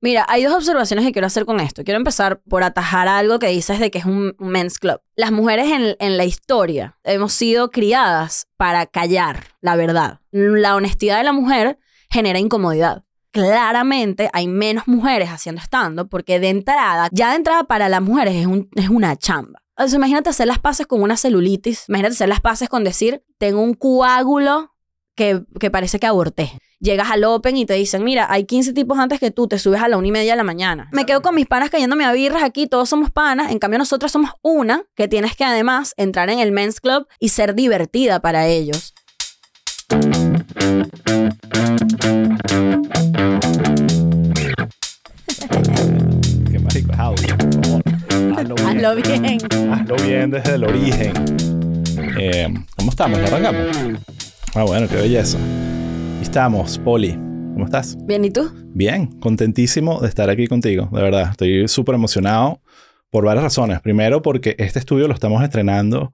Mira, hay dos observaciones que quiero hacer con esto. Quiero empezar por atajar algo que dices de que es un men's club. Las mujeres en, en la historia hemos sido criadas para callar la verdad. La honestidad de la mujer genera incomodidad. Claramente hay menos mujeres haciendo stand porque de entrada, ya de entrada para las mujeres es, un, es una chamba. O imagínate hacer las paces con una celulitis, imagínate hacer las paces con decir, tengo un coágulo que, que parece que aborté llegas al Open y te dicen, mira, hay 15 tipos antes que tú, te subes a la una y media de la mañana. Me quedo con mis panas cayéndome a birras aquí, todos somos panas, en cambio nosotros somos una que tienes que además entrar en el men's club y ser divertida para ellos. Qué marico, Hazlo bien. Hazlo bien. Hazlo bien desde el origen. Eh, ¿Cómo estamos? ¿Ya arrancamos? Ah, bueno, qué belleza. Estamos, Poli. ¿Cómo estás? Bien, ¿y tú? Bien, contentísimo de estar aquí contigo, de verdad. Estoy súper emocionado por varias razones. Primero, porque este estudio lo estamos estrenando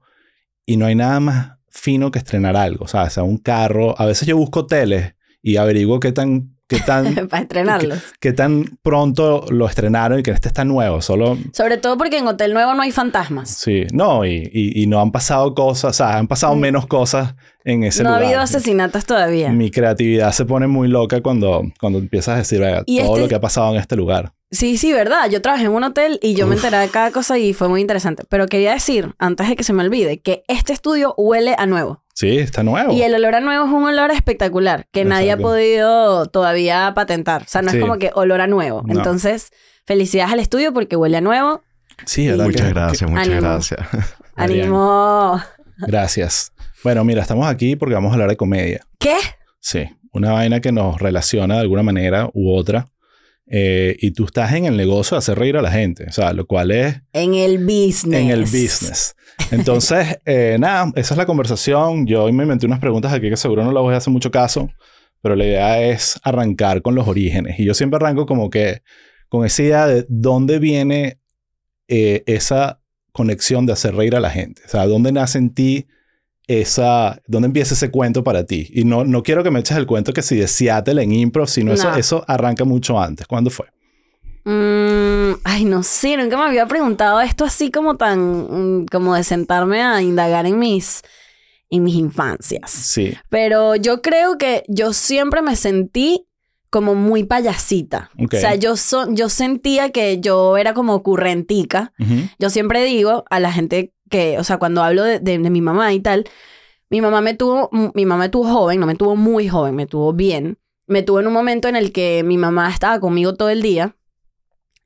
y no hay nada más fino que estrenar algo. O sea, un carro. A veces yo busco hoteles y averiguo qué tan qué tan, Para estrenarlos. tan pronto lo estrenaron y que este está nuevo. Solo, Sobre todo porque en Hotel Nuevo no hay fantasmas. sí, no, y, y, y no han pasado cosas, o sea, han pasado menos cosas en ese no ha habido asesinatos todavía. Mi creatividad se pone muy loca cuando, cuando empiezas a decir "Venga, Y todo este- lo que ha pasado en este lugar. Sí, sí, verdad. Yo trabajé en un hotel y yo me enteré de cada cosa y fue muy interesante. Pero quería decir, antes de que se me olvide, que este estudio huele a nuevo. Sí, está nuevo. Y el olor a nuevo es un olor espectacular que nadie ha podido todavía patentar. O sea, no Sí. es como que olor a nuevo. No. Entonces, felicidades al estudio porque huele a nuevo. Sí, ¿verdad? Muchas que- gracias, muchas Ánimo. gracias. Que- gracias. Bueno, mira, estamos aquí porque vamos a hablar de comedia. ¿Qué? Sí, una vaina que nos relaciona de alguna manera u otra. Eh, y tú estás en el negocio de hacer reír a la gente, o sea, lo cual es En el business. en el business. Entonces, eh, nada, esa es la conversación. Yo hoy me inventé unas preguntas aquí que seguro no las voy a hacer mucho caso, pero la idea es arrancar con los orígenes. Y yo siempre arranco como que con esa idea de dónde viene eh, esa conexión de hacer reír a la gente. O sea, dónde nace en ti esa, dónde empieza ese cuento para ti. Y no, no quiero que me eches el cuento que si de Seattle en improv, sino eso, No. eso arranca mucho antes. ¿Cuándo fue? Mm, ay, no sé, nunca me había preguntado esto así como tan, mm, como de sentarme a indagar en mis, en mis infancias. Sí. Pero yo creo que yo siempre me sentí como muy payasita. O sea, yo, so- yo sentía que yo era como ocurrentica. Ujú. Yo siempre digo a la gente que, o sea, cuando hablo de, de- mi mamá y tal, mi mamá me tuvo, mi mamá me tuvo joven, no me tuvo muy joven, me tuvo bien. Me tuvo en un momento en el que mi mamá estaba conmigo todo el día.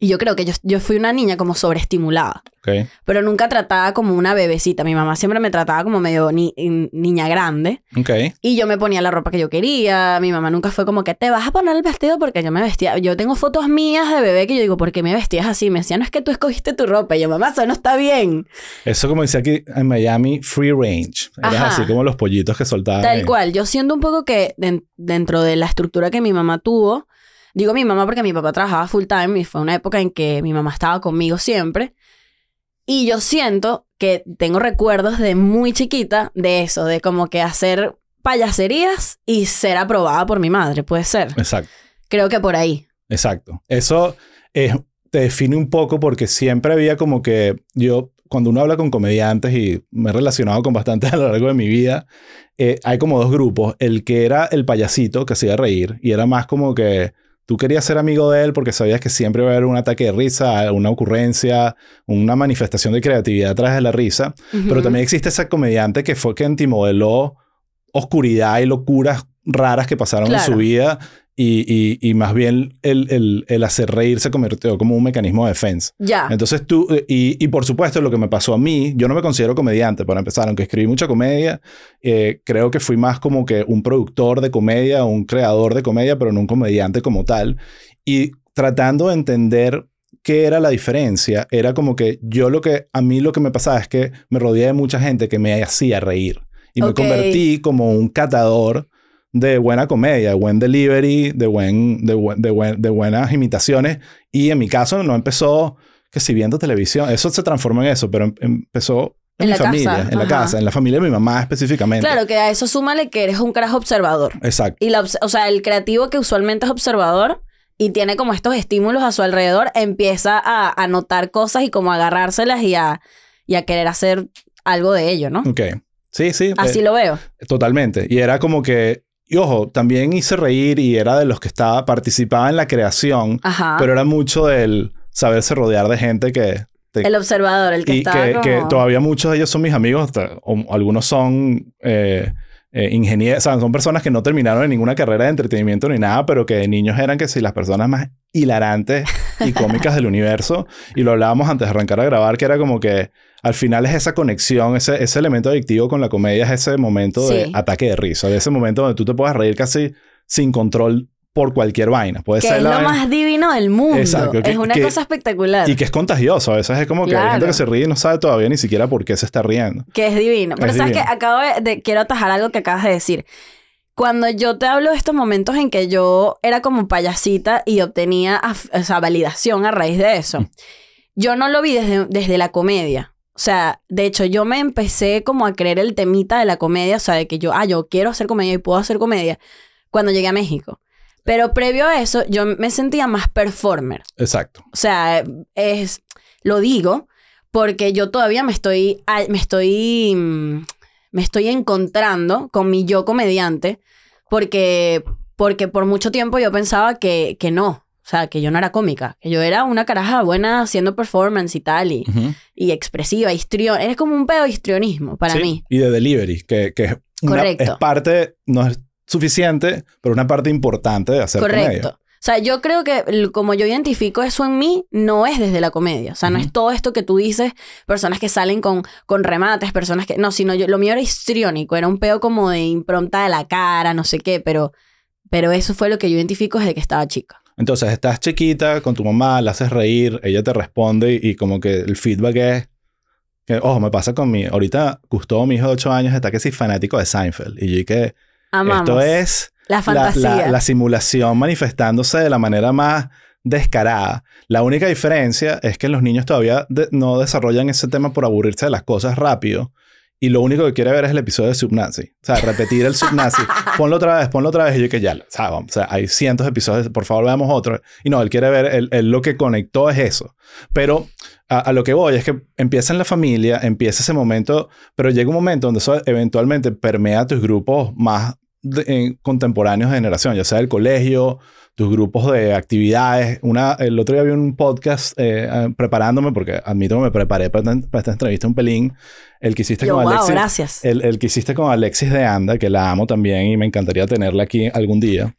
Y yo creo que yo, yo fui una niña como sobreestimulada, pero nunca tratada como una bebecita. Mi mamá siempre me trataba como medio ni- niña grande. Ok. Y yo me ponía la ropa que yo quería. Mi mamá nunca fue como que te vas a poner el vestido porque yo me vestía. Yo tengo fotos mías de bebé que yo digo, ¿por qué me vestías así? Me decía, no es que tú escogiste tu ropa. Y yo, mamá, eso no está bien. Eso como decía aquí en Miami, free range. Eras Ajá. así como los pollitos que soltaban. Tal ahí. cual. Yo siento un poco que den- dentro de la estructura que mi mamá tuvo, digo mi mamá porque mi papá trabajaba full time y fue una época en que mi mamá estaba conmigo siempre. Y yo siento que tengo recuerdos de muy chiquita de eso, de como que hacer payaserías y ser aprobada por mi madre, puede ser. Exacto, Creo que por ahí. exacto. Eso es- te define un poco porque siempre había como que yo, cuando uno habla con comediantes y me he relacionado con bastantes a lo largo de mi vida, eh, hay como dos grupos. El que era el payasito que hacía reír y era más como que tú querías ser amigo de él porque sabías que siempre iba a haber un ataque de risa, una ocurrencia, una manifestación de creatividad atrás de la risa. Pero también existe ese comediante que fue quien modeló oscuridad y locuras raras que pasaron en su vida y, y- y más bien el, el- el hacer reír se convirtió como un mecanismo de defensa. Ya. Entonces tú, y, y por supuesto lo que me pasó a mí, yo no me considero comediante para empezar, aunque escribí mucha comedia, eh, creo que fui más como que un productor de comedia, un creador de comedia, pero no un comediante como tal. Y tratando de entender qué era la diferencia, era como que yo lo que, a mí lo que me pasaba es que me rodeé de mucha gente que me hacía reír. Y me convertí como un catador de buena comedia, de buen delivery, de, buen, de, buen- de, buen- de buenas imitaciones. Y en mi caso no empezó que si viendo televisión, eso se transformó en eso, pero em- empezó en, En mi la familia, casa, en la casa, en la familia de mi mamá específicamente. Claro, que a eso súmale que eres un carajo observador. Exacto. Y la, o sea, el creativo que usualmente es observador y tiene como estos estímulos a su alrededor, empieza a, a notar cosas y como a agarrárselas y a, y a querer hacer algo de ello, ¿no? Ok. Sí, sí. Así eh, lo veo. Totalmente. Y era como que, y ojo, también hice reír y era de los que estaba, participaba en la creación, Ajá. pero era mucho del saberse rodear de gente que... te- el observador, el que y está que, como... que todavía muchos de ellos son mis amigos, o algunos son eh, eh, ingenieros, o sea, son personas que no terminaron en ninguna carrera de entretenimiento ni nada, pero que de niños eran que si las personas más hilarantes y cómicas del universo. Y lo hablábamos antes de arrancar a grabar, que era como que al final es esa conexión, ese, ese elemento adictivo con la comedia, es ese momento de ataque de risa, de ese momento donde tú te puedes reír casi sin control por cualquier vaina. Puede que ser es lo vaina- más divino del mundo. Exacto, que- es una que- cosa espectacular. Y que es contagioso. A veces es como que hay gente Claro. que se ríe y no sabe todavía ni siquiera por qué se está riendo. Que es divino. Pero Es sabes divino. que acabo de, de- Quiero atajar algo que acabas de decir. Cuando yo te hablo de estos momentos en que yo era como payasita y obtenía o sea, validación a raíz de eso, Mm. yo no lo vi desde, desde la comedia. O sea, de hecho, yo me empecé como a creer el temita de la comedia, o sea, de que yo, ah, yo quiero hacer comedia y puedo hacer comedia, cuando llegué a México. Pero previo a eso, yo me sentía más performer. Exacto. O sea, es, lo digo porque yo todavía me estoy, me estoy, mm, me estoy encontrando con mi yo comediante porque, porque por mucho tiempo yo pensaba que, que no. O sea, que yo no era cómica, que yo era una caraja buena haciendo performance y tal, y, Ujú. y expresiva, histrión. Eres como un pedo de histrionismo para Sí, mí. Y de delivery, que, que es, una- es parte, no es suficiente, pero una parte importante de hacer Correcto. comedia. O sea, yo creo que como yo identifico eso en mí, no es desde la comedia. O sea, no Ujú. es todo esto que tú dices, personas que salen con, con remates, personas que... No, sino yo, lo mío era histriónico, era un peo como de impronta de la cara, no sé qué, pero, pero eso fue lo que yo identifico desde que estaba chica. Entonces, estás chiquita con tu mamá, la haces reír, ella te responde y, y como que el feedback es... Que, ojo, me pasa con mi... Ahorita Gustavo, mi hijo de 8 años, está que sí fanático de Seinfeld. Y yo que Amamos. esto es la la, fantasía. la- la simulación manifestándose de la manera más descarada. La única diferencia es que los niños todavía de- no desarrollan ese tema por aburrirse de las cosas rápido. Y lo único que quiere ver es el episodio de Subnazi. O sea, repetir el Subnazi. ponlo otra vez, ponlo otra vez. Y yo que ya, o sea, vamos, o sea, hay cientos de episodios, por favor veamos otro. Y no, él quiere ver, él, él lo que conectó es eso. Pero a, a lo que voy es que empieza en la familia, empieza ese momento, pero llega un momento donde eso eventualmente permea tus grupos más de- en contemporáneos de generación, ya sea el colegio, tus grupos de actividades. Una, el otro día vi un podcast eh, eh, preparándome, porque admito que me preparé para, esta- para esta entrevista un pelín, el que hiciste Yo, con wow, Alexis. gracias. El, el que hiciste con Alexis de Anda, que la amo también y me encantaría tenerla aquí algún día.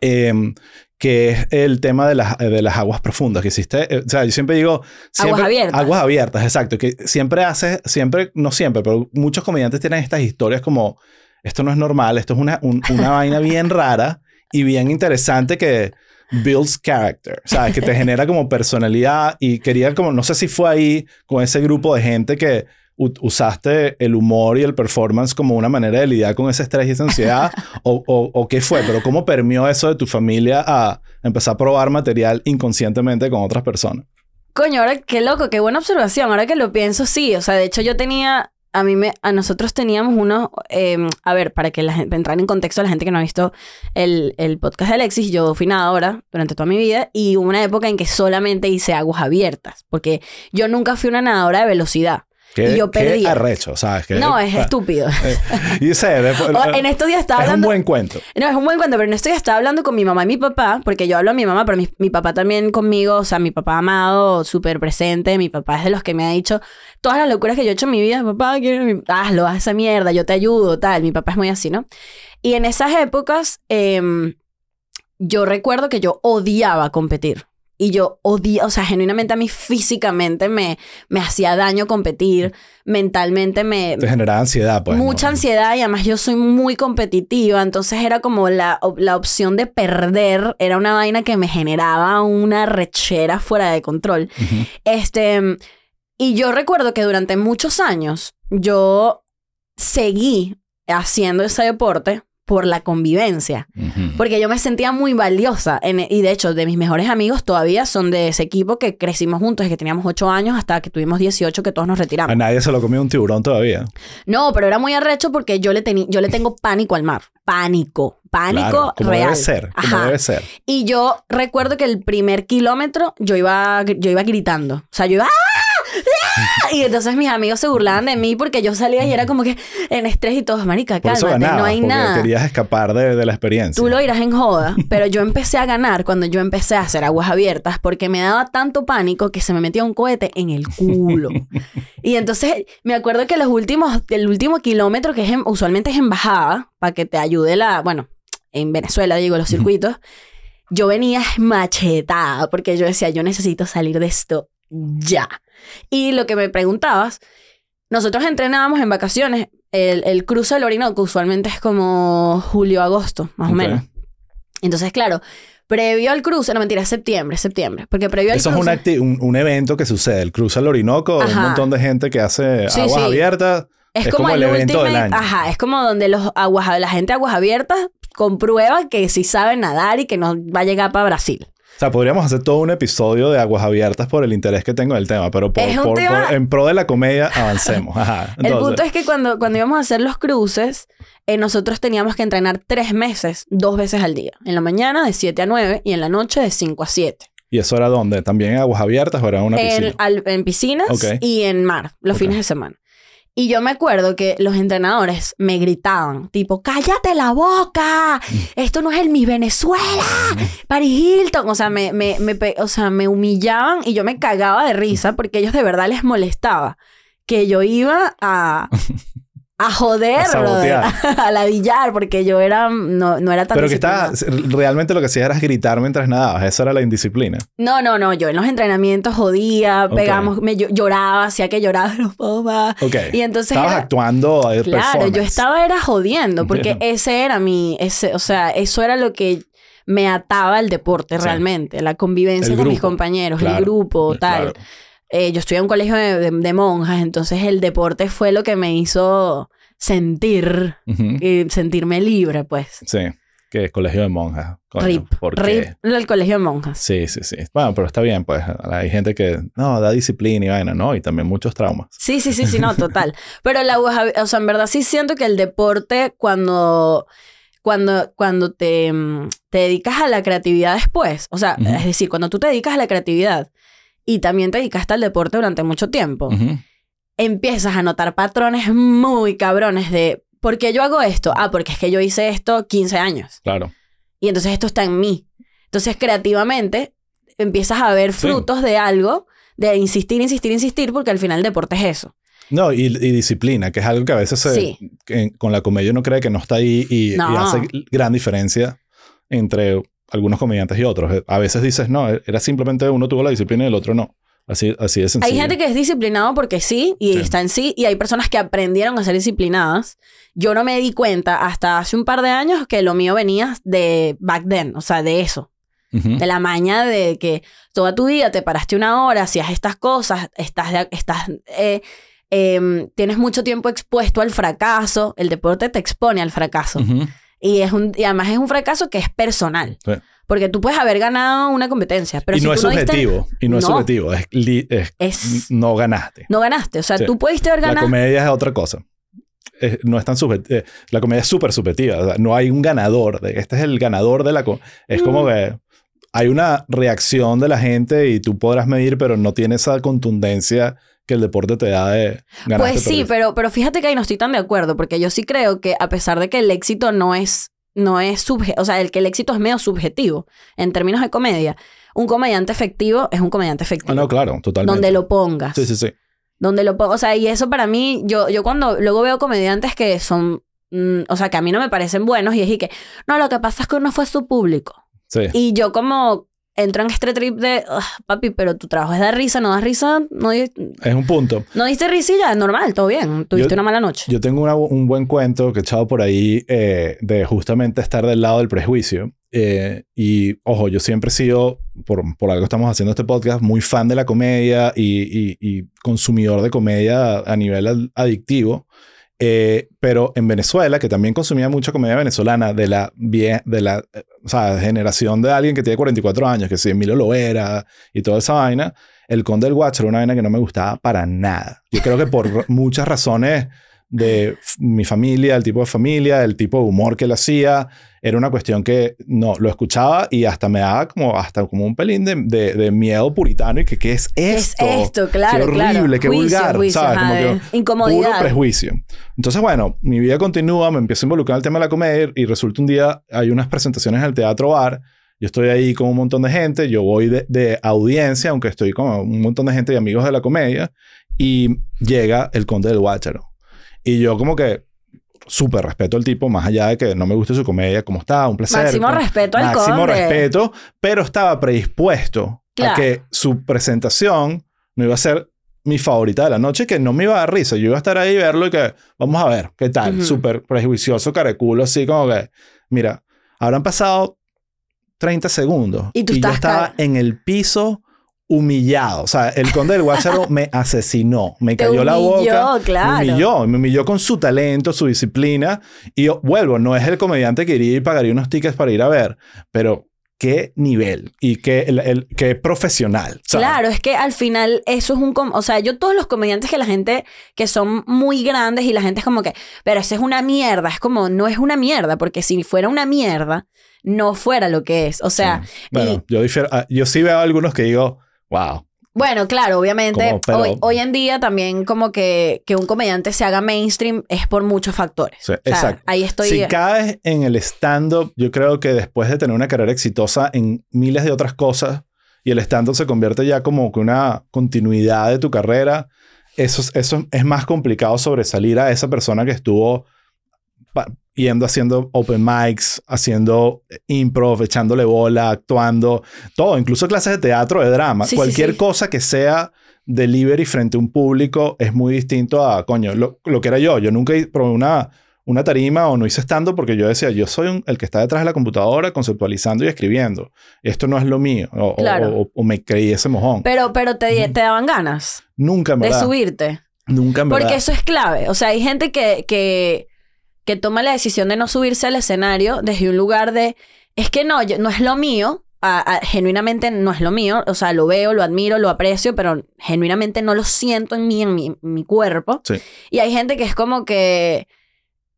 Em, que es el tema de las, de las aguas profundas que hiciste. eh, o sea, yo siempre digo... siempre- abiertas. Aguas abiertas, exacto. Que siempre haces, siempre, no siempre, pero muchos comediantes tienen estas historias como, esto no es normal, esto es una, un- una vaina bien rara y bien interesante que builds character, ¿sabes? Que te genera como personalidad y quería como, no sé si fue ahí con ese grupo de gente que usaste el humor y el performance como una manera de lidiar con ese estrés y esa ansiedad o, o, o qué fue, pero cómo permeó eso de tu familia a empezar a probar material inconscientemente con otras personas. Coño, ahora qué loco, qué buena observación. Ahora que lo pienso, sí. O sea, de hecho yo tenía, a mí me, a nosotros teníamos unos, eh, a ver, para que la gente, entrar en contexto a la gente que no ha visto el, el podcast de Alexis, yo fui nadadora durante toda mi vida y hubo una época en que solamente hice aguas abiertas, porque yo nunca fui una nadadora de velocidad. Qué, Y yo qué perdía. arrecho, ¿sabes? Que- No, es estúpido. eh, y sé, después- O en estos días estaba es un hablando... buen cuento. No, es un buen cuento, pero en esto ya estaba hablando con mi mamá y mi papá, porque yo hablo a mi mamá, pero mi, mi papá también conmigo, o sea, mi papá amado, súper presente, mi papá es de los que me ha dicho todas las locuras que yo he hecho en mi vida, papá, quiero, hazlo, haz esa mierda, yo te ayudo, tal, mi papá es muy así, ¿no? Y en esas épocas, em, yo recuerdo que yo odiaba competir. Y yo odiaba, o sea, genuinamente a mí físicamente me, me hacía daño competir, mentalmente me, Te generaba ansiedad, pues. mucha ¿no? ansiedad y además yo soy muy competitiva, entonces era como la, la opción de perder, era una vaina que me generaba una rechera fuera de control. Este, y yo recuerdo que durante muchos años yo seguí haciendo ese deporte por la convivencia. Porque yo me sentía muy valiosa. En- y de hecho, de mis mejores amigos todavía son de ese equipo que crecimos juntos, que teníamos 8 años hasta que tuvimos 18, que todos nos retiramos. A nadie se lo comió un tiburón todavía. No, pero era muy arrecho porque yo le, yo le tengo pánico al mar. Pánico. pánico Claro, como real. debe ser, como Ajá. debe ser. Y yo recuerdo que el primer kilómetro yo iba, yo iba gritando. O sea, yo iba... ¡Ah! Y entonces mis amigos se burlaban de mí porque yo salía y era como que en estrés y todos, marica, Por eso cálmate, ganabas, no hay porque nada. querías escapar de, de la experiencia. Tú lo irás en joda, pero yo empecé a ganar cuando yo empecé a hacer aguas abiertas porque me daba tanto pánico que se me metía un cohete en el culo. y entonces me acuerdo que los últimos, el último kilómetro, que es en- usualmente es en bajada, para que te ayude la, bueno, en Venezuela digo, los circuitos, yo venía machetada porque yo decía, yo necesito salir de esto ya. Y lo que me preguntabas, nosotros entrenábamos en vacaciones. El, el cruce del Orinoco usualmente es como julio-agosto, más o menos. Entonces, claro, previo al cruce, no mentira, es septiembre, septiembre. Porque previo al Eso es cruce. un, acti- un, un evento que sucede. El cruce al Orinoco, un montón de gente que hace Sí, aguas sí. abiertas. Es, Es como, como el, el evento ultimate, del año. Ajá, es como donde los aguas, la gente de aguas abiertas comprueba que sí sabe nadar y que no va a llegar para Brasil. O sea, podríamos hacer todo un episodio de aguas abiertas por el interés que tengo del tema, pero por, Es un por- tema- por- en pro de la comedia avancemos. Ajá. el punto es que cuando, cuando íbamos a hacer los cruces, eh, nosotros teníamos que entrenar tres meses, dos veces al día. En la mañana de 7 a 9 y en la noche de 5 a 7. ¿Y eso era dónde? ¿También en aguas abiertas o era una piscina? En, al- en piscinas y en mar, los fines de semana. Y yo me acuerdo que los entrenadores me gritaban, tipo, cállate la boca, Mm. esto no es el Miss Venezuela, Paris Hilton. O sea, me, me, me o sea, me humillaban y yo me cagaba de risa porque ellos de verdad les molestaba que yo iba a, a joder, A brother, sabotear. a ladillar, porque yo era, no, no era tan Pero que estaba, realmente lo que hacías era gritar mientras nadabas. Esa era la indisciplina. No, no, no, yo en los entrenamientos jodía, pegamos, me llo- lloraba, hacía que lloraba, no puedo más. Ok. Y entonces Estabas era- actuando de Claro, yo estaba era jodiendo, porque ese era mi, ese, o sea, eso era lo que me ataba al deporte Sí. realmente, la convivencia El con mis compañeros, claro, el grupo, tal. Claro. Eh, yo estudié en un colegio de, de- de monjas, entonces el deporte fue lo que me hizo sentir, y sentirme libre, pues. Sí. Que es colegio de monjas. Coño, Rip, rip el colegio de monjas. Sí, sí, sí. Bueno, pero está bien, pues. Hay gente que, no, da disciplina y vaina, ¿no? Y también muchos traumas. Sí, sí, sí, sí, no, total. Pero la o sea, en verdad sí siento que el deporte cuando cuando cuando te, mm, te dedicas a la creatividad después, o sea, es decir, cuando tú te dedicas a la creatividad y también te dedicaste al deporte durante mucho tiempo, empiezas a notar patrones muy cabrones de ¿por qué yo hago esto? Ah, porque es que yo hice esto 15 años Claro. y entonces esto está en mí. Entonces, creativamente empiezas a ver Sí. frutos de algo, de insistir, insistir, insistir, porque al final el deporte es eso. No, y, y disciplina, que es algo que a veces se- Sí. que con la comedia uno cree que no está ahí y, hace gran diferencia entre algunos comediantes y otros. A veces dices, no, era simplemente uno tuvo la disciplina y el otro no. Así, así de sencillo. Hay gente que es disciplinado porque sí y Sí. está en sí, y hay personas que aprendieron a ser disciplinadas. Yo no me di cuenta hasta hace un par de años que lo mío venía de back then, o sea, de eso, de la maña de que toda tu vida te paraste una hora, hacías estas cosas, estás, estás eh, em, tienes mucho tiempo expuesto al fracaso, el deporte te expone al fracaso. Ujú. Y, es un, y además es un fracaso que es personal. Sí. Porque tú puedes haber ganado una competencia, pero y si no tú es no diste-. Y no, es subjetivo. Es, li- es- es, no ganaste. no ganaste. O sea, Sí. tú pudiste haber La ganado. comedia es otra cosa. Es- no es tan subjetiva. la comedia es súper subjetiva. O sea, no hay un ganador. De, este es el ganador de la... Es como Mm. que hay una reacción de la gente y tú podrás medir, pero no tiene esa contundencia que el deporte te da de ganar. Pues sí, pero, pero fíjate que ahí no estoy tan de acuerdo, porque yo sí creo que a pesar de que el éxito no es, no es subje o sea, el que el éxito es medio subjetivo en términos de comedia, un comediante efectivo es un comediante efectivo. Ah, no, claro, totalmente. donde lo pongas. Sí, sí, sí. Donde lo pongas. O sea, y eso para mí, yo, yo cuando luego veo comediantes que son, mm, o sea, que a mí no me parecen buenos y es y que, no, lo que pasa es que no fue su público. Sí. Y yo como entro en este trip de, "Ugh, papi, pero tu trabajo es dar risa, no das risa, no, Es un punto. no diste y ya, normal, todo bien, tuviste Yo- una mala noche. Yo tengo una- un buen cuento que he echado por ahí eh, de justamente estar del lado del prejuicio. Eh, y ojo, yo siempre he sido, por, por algo estamos haciendo este podcast, muy fan de la comedia y, y- y consumidor de comedia a nivel ad- adictivo. Eh, pero en Venezuela, que también consumía mucha comedia venezolana de la, de la eh, o sea, generación de alguien que tiene 44 años, que si Emilio Loera y toda esa vaina, el Conde del Guacho era una vaina que no me gustaba para nada. Yo creo que por muchas razones de mi familia, el tipo de familia, el tipo de humor que él hacía. Era una cuestión que no, lo escuchaba y hasta me daba como, hasta como un pelín de, de- de miedo puritano y que qué es ¿Qué es esto. esto? Claro, qué horrible, claro. qué Juicio, vulgar, juicio, ¿sabes? Como que incomodidad. Puro prejuicio. Entonces, bueno, mi vida continúa, me empiezo a involucrar en el tema de la comedia y resulta un día, hay unas presentaciones en el Teatro Bar, yo estoy ahí con un montón de gente, yo voy de, de audiencia, aunque estoy con un montón de gente y amigos de la comedia, y llega el Conde del Guácharo. Y yo como que súper respeto al tipo, más allá de que no me guste su comedia, como está, un placer. Máximo como- respeto al máximo conde. respeto, pero estaba predispuesto Claro. a que su presentación no iba a ser mi favorita de la noche, que no me iba a dar risa. Yo iba a estar ahí y verlo y que vamos a ver qué tal. Ujú. Súper prejuicioso, caraculo, así como que, mira, habrán pasado 30 segundos Y tú yo estás estaba en el piso humillado. O sea, el conde del Guácharo me asesinó, me Te cayó la humilló, boca. claro. Me humilló, me humilló con su talento, su disciplina. Y yo, vuelvo, no es el comediante que iría y pagaría unos tickets para ir a ver, pero qué nivel y qué, el, el- qué profesional. ¿sabes? Claro, es que al final eso es un... com- O sea, yo todos los comediantes que la gente que son muy grandes y la gente es como que, pero eso es una mierda, es como, no es una mierda, porque si fuera una mierda, no fuera lo que es. O sea, Sí. Bueno, y- yo, difiero- ah, yo sí veo algunos que digo, wow. Bueno, claro, obviamente Como, pero- hoy, hoy en día también como que, que un comediante se haga mainstream es por muchos factores. Sí, O sea, exacto. Ahí estoy... Si caes en el stand-up, yo creo que después de tener una carrera exitosa en miles de otras cosas y el stand-up se convierte ya como que una continuidad de tu carrera, eso, es- eso es más complicado sobresalir a esa persona que estuvo yendo haciendo open mics, haciendo improv, echándole bola, actuando, todo, incluso clases de teatro, de drama, Sí, cualquier sí. cosa que sea delivery frente a un público es muy distinto a, coño, lo, lo que era yo. Yo nunca probé una, una tarima o no hice estando porque yo decía, yo soy un- el que está detrás de la computadora conceptualizando y escribiendo. Esto no es lo mío. O, Claro. o- o me creí ese mojón. Pero, pero te, te daban ganas nunca en de subirte. Nunca verdad. Porque eso es clave. O sea, hay gente que, que, que toma la decisión de no subirse al escenario desde un lugar de, es que no, yo- no es lo mío. a- a- genuinamente no es lo mío. O sea, lo veo, lo admiro, lo aprecio, pero genuinamente no lo siento en mí, en mi, en mi cuerpo. Sí. Y hay gente que es como que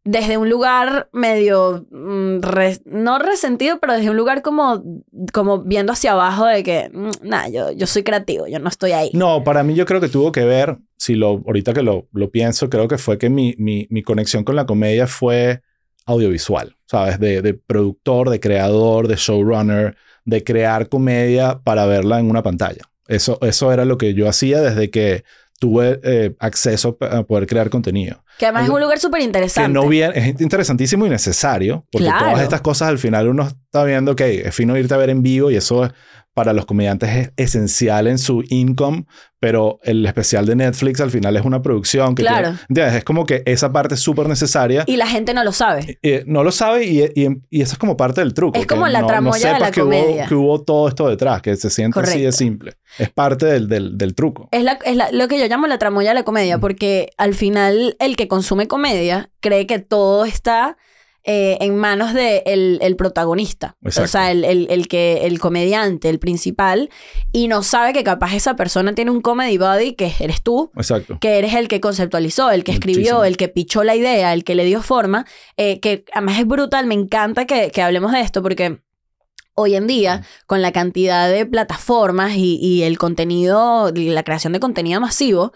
desde un lugar medio, mm, no resentido, pero desde un lugar como, como viendo hacia abajo de que, mm, nada, yo, yo soy creativo, yo no estoy ahí. No, para mí yo creo que tuvo que ver, si lo, ahorita que lo, lo pienso, creo que fue que mi, mi, mi conexión con la comedia fue audiovisual, ¿sabes? De, de productor, de creador, de showrunner, de crear comedia para verla en una pantalla. Eso, eso era lo que yo hacía desde que tuve eh, acceso a poder crear contenido. Que además es un lugar súper Que interesante. no bien, es interesantísimo y necesario, porque Claro. todas estas cosas al final uno está viendo que es fino irte a ver en vivo y eso es- para los comediantes es esencial en su income, pero el especial de Netflix al final es una producción que Claro. tiene- es como que esa parte es súper necesaria. Y la gente no lo sabe. Eh, no lo sabe y, y- y eso es como parte del truco. Es como la no- tramoya no de la que comedia. Hubo, que hubo todo esto detrás, que se siente así de Correcto. simple. Es parte del, del, del truco. Es, la, es la- lo que yo llamo la tramoya de la comedia, porque al final el que consume comedia cree que todo está eh, en manos del de el protagonista. O Exacto. sea, el, el- el que, el comediante, el principal, y no sabe que capaz esa persona tiene un comedy body que eres tú, Exacto. que eres el que conceptualizó, el que escribió, Muchísimo. el que pichó la idea, el que le dio forma, eh, que además es brutal, me encanta que, que hablemos de esto porque hoy en día, con la cantidad de plataformas y, y el contenido, la creación de contenido masivo,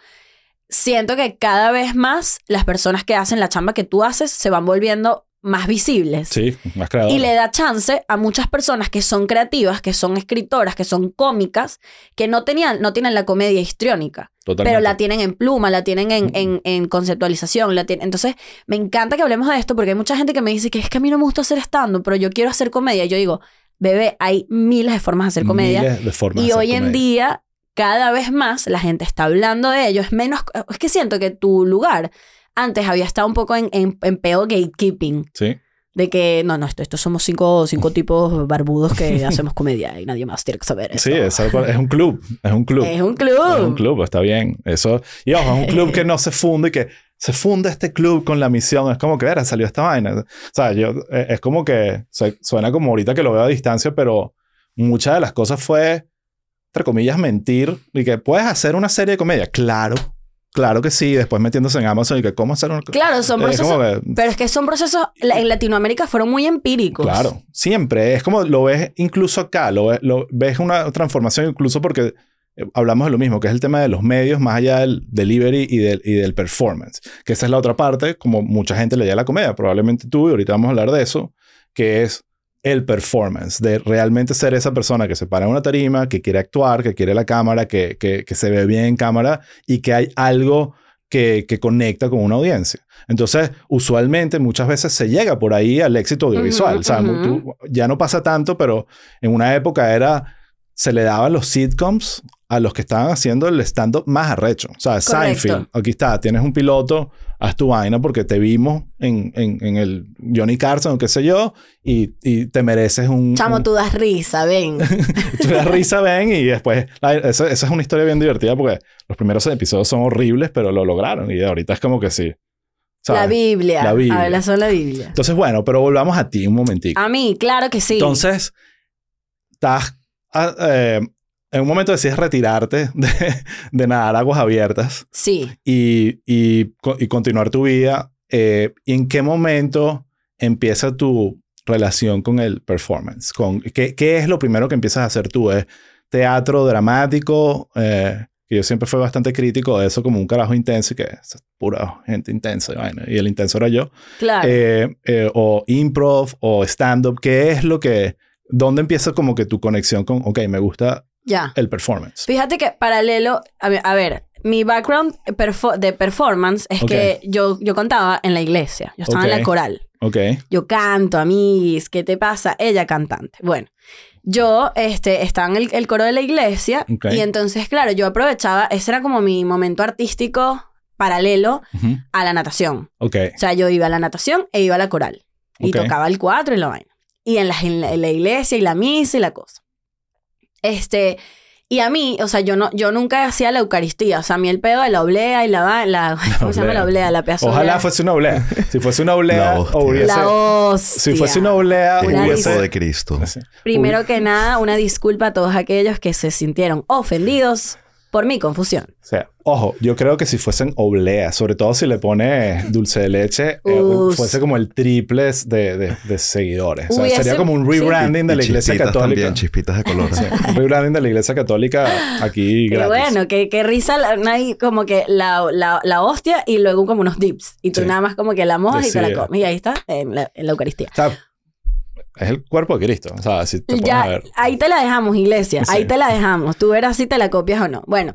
siento que cada vez más las personas que hacen la chamba que tú haces se van volviendo más visibles. Sí, más creador. Y le da chance a muchas personas que son creativas, que son escritoras, que son cómicas, que no, tenían, no tienen la comedia histriónica, Totalmente. pero la tienen en pluma, la tienen en, en, en conceptualización. La tienen... Entonces, me encanta que hablemos de esto porque hay mucha gente que me dice que es que a mí no me gusta hacer stand pero yo quiero hacer comedia. Y yo digo, bebé, hay miles de formas de hacer comedia. Miles de formas Y de hacer hoy en día, cada vez más la gente está hablando de ello. Es menos. Es que siento que tu lugar antes había estado un poco en, en, en peo gatekeeping. Sí. De que, no, no, esto, estos somos cinco, cinco tipos barbudos que hacemos comedia y nadie más tiene que saber eso. Sí, es, es un club. Es un club. Es un club. Es un club, está bien. Eso. Y ojo, es un club que no se funde y que se funda este club con la misión. Es como que, era, salió esta vaina. O sea, yo, eh, es como que suena como ahorita que lo veo a distancia, pero muchas de las cosas fue, entre comillas, mentir y que puedes hacer una serie de comedia. Claro, Claro que sí, después metiéndose en Amazon y que cómo hacer un... Claro, son Es procesos. que- Pero es que son procesos. En Latinoamérica fueron muy empíricos. Claro, siempre. Es como lo ves incluso acá, lo, ves- lo- ves una transformación incluso porque eh, hablamos de lo mismo, que es el tema de los medios más allá del delivery y del, y del performance. Que esa es la otra parte, como mucha gente le llama la comedia, probablemente tú, y ahorita vamos a hablar de eso, que es el performance, de realmente ser esa persona que se para en una tarima, que quiere actuar, que quiere la cámara, que, que, que se ve bien en cámara y que hay algo que, que conecta con una audiencia. Entonces, usualmente muchas veces se llega por ahí al éxito audiovisual. Ujú, O sea, ujú. tú- ya no pasa tanto, pero en una época era, se le daban los sitcoms a los que estaban haciendo el stand-up más arrecho. O sea, Correcto. Seinfeld, aquí está, tienes un piloto, haz tu vaina porque te vimos en, en, en el Johnny Carson, qué sé yo, y, y te mereces un... Chamo, un- tú das risa, ven. tú das risa, ven, y después... la- esa, esa es una historia bien divertida porque los primeros episodios son horribles, pero lo lograron. Y ahorita es como que sí. ¿sabes? la Biblia. La Biblia. A ver, la Biblia. Entonces, bueno, pero volvamos a ti un momentico. A mí, claro que sí. Entonces, estás... ah, eh, en un momento decides retirarte de, de nadar aguas abiertas Sí. y, y, y continuar tu vida. eh, ¿Y en qué momento empieza tu relación con el performance? Con, ¿qué, qué es lo primero que empiezas a hacer tú? ¿Es teatro dramático? Eh, que yo siempre fui bastante crítico de eso como un carajo intenso y que es pura gente intensa. y vaina, Y el intenso era yo. Claro. Eh, eh, o improv o stand-up. ¿Qué es lo que... ¿Dónde empieza como que tu conexión con, ok, me gusta ya. el performance? Fíjate que paralelo, a ver, a ver, mi background perfo- de performance es Ok. que yo, yo contaba en la iglesia, yo estaba en Ok. la coral, Ok. yo canto, amiguis, ¿qué te pasa? Ella cantante. Bueno, yo este, estaba en el, el coro de la iglesia Ok. y entonces, claro, yo aprovechaba, ese era como mi momento artístico paralelo Ujú. a la natación. Ok. O sea, yo iba a la natación e iba a la coral. Y tocaba el cuatro y la vaina. Y en la, en la- en la iglesia y la misa y la cosa. Este, y a mí, o sea, yo no, yo nunca hacía la Eucaristía. O sea, a mí el pedo de la oblea y la, va- la ¿cómo se llama la oblea? La pedazo Ojalá fuese una oblea. Si fuese una oblea, La hubiese... La hostia. Si fuese una oblea, El hubiese... de Cristo. Primero que nada, una disculpa a todos aquellos que se sintieron ofendidos por mi confusión. O sea, ojo, yo creo que si fuesen obleas, sobre todo si le pones dulce de leche, eh, fuese como el triple de, de, de seguidores. O sea, Hubiese- sería como un sí. rebranding de Y la iglesia católica. también, chispitas de color. Sí, un rebranding de la iglesia católica aquí Pero gratis. bueno, que, que risa, la- como que la, la, la hostia y luego como unos dips. Y tú Sí. nada más como que la mojas y te la comes. Y ahí está, en la, en la Eucaristía. O sea, es el cuerpo de Cristo. O sea, si te pones a Ya, ver. ahí te la dejamos, iglesia. Sí. Ahí te la dejamos. Tú verás si te la copias o no. Bueno,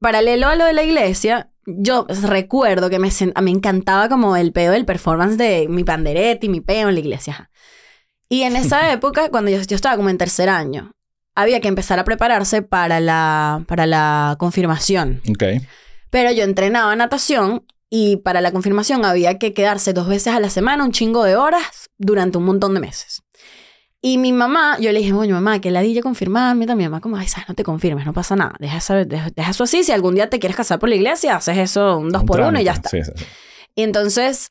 paralelo a lo de la iglesia, yo recuerdo que me, me encantaba como el pedo del performance de mi pandereta y mi peo en la iglesia. Y en esa época, cuando yo, yo estaba como en tercer año, había que empezar a prepararse para la, para la confirmación. Ok. Pero yo entrenaba natación y para la confirmación había que quedarse dos veces a la semana, un chingo de horas, durante un montón de meses. Y mi mamá, yo le dije, oye, mamá, que ladilla confirmarme. También, mi mamá, como, ay, sabes, no te confirmes, no pasa nada. Deja, eso- deja, deja eso así. Si algún día te quieres casar por la iglesia, haces eso un dos Un por uno y ya está. Sí, sí, sí. Y entonces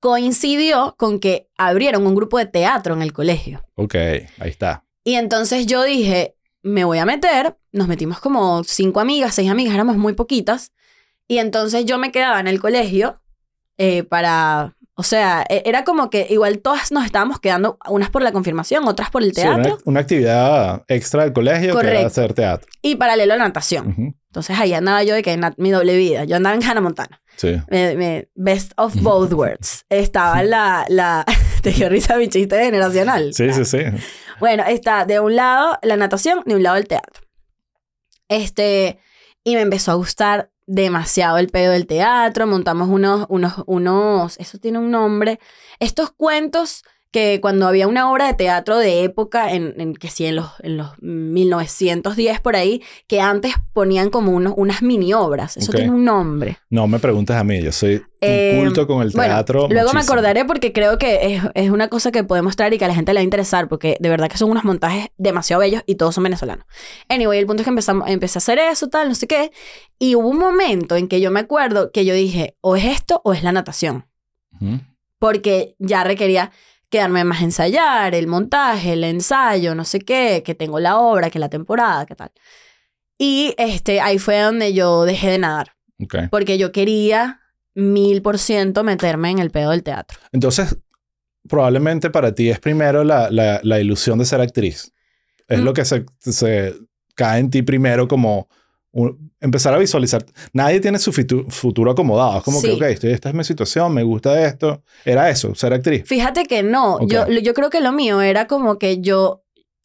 coincidió con que abrieron un grupo de teatro en el colegio. Ok, ahí está. Y entonces yo dije, me voy a meter. Nos metimos como cinco amigas, seis amigas, éramos muy poquitas. Y entonces yo me quedaba en el colegio eh, para... O sea, e- era como que igual todas nos estábamos quedando, unas por la confirmación, otras por el Sí, una, teatro una actividad extra del colegio que Correcto. era hacer teatro. y paralelo a la natación. Entonces ahí andaba yo de que na- mi doble vida. Yo andaba en Hannah Montana. Sí. Me- me- best of both worlds. Estaba la... la te dio risa mi chiste generacional. Sí, sí, sí. Bueno, está de un lado la natación, de un lado el teatro. Este, y me empezó a gustar demasiado el pedo del teatro. Montamos unos, unos, unos, eso tiene un nombre. Estos cuentos que cuando había una obra de teatro de época, en, en que sí, en los, en los 1910 por ahí, que antes ponían como unos, unas mini obras. Eso Ok. tiene un nombre. No me preguntes a mí, yo soy Eh, inculto con el Bueno, teatro. luego me muchísimo. acordaré porque creo que es, es una cosa que podemos traer y que a la gente le va a interesar porque de verdad que son unos montajes demasiado bellos y todos son venezolanos. Anyway, el punto es que empezamos, empecé a hacer eso, tal, no sé qué. Y hubo un momento en que yo me acuerdo que yo dije, o es esto o es la natación. Porque ya requería quedarme más a ensayar, el montaje, el ensayo, no sé qué, que tengo la obra, que la temporada, qué tal. Y este, ahí fue donde yo dejé de nadar. Porque yo quería mil por ciento meterme en el pedo del teatro. Entonces, probablemente para ti es primero la, la, la ilusión de ser actriz. Es Mm. lo que se, se cae en ti primero como empezar a visualizar. Nadie tiene su futuro acomodado. Es como Sí. que, ok, estoy- esta es mi situación, me gusta esto. Era eso, ser actriz. Fíjate que no, Ok. yo, yo creo que lo mío era como que yo,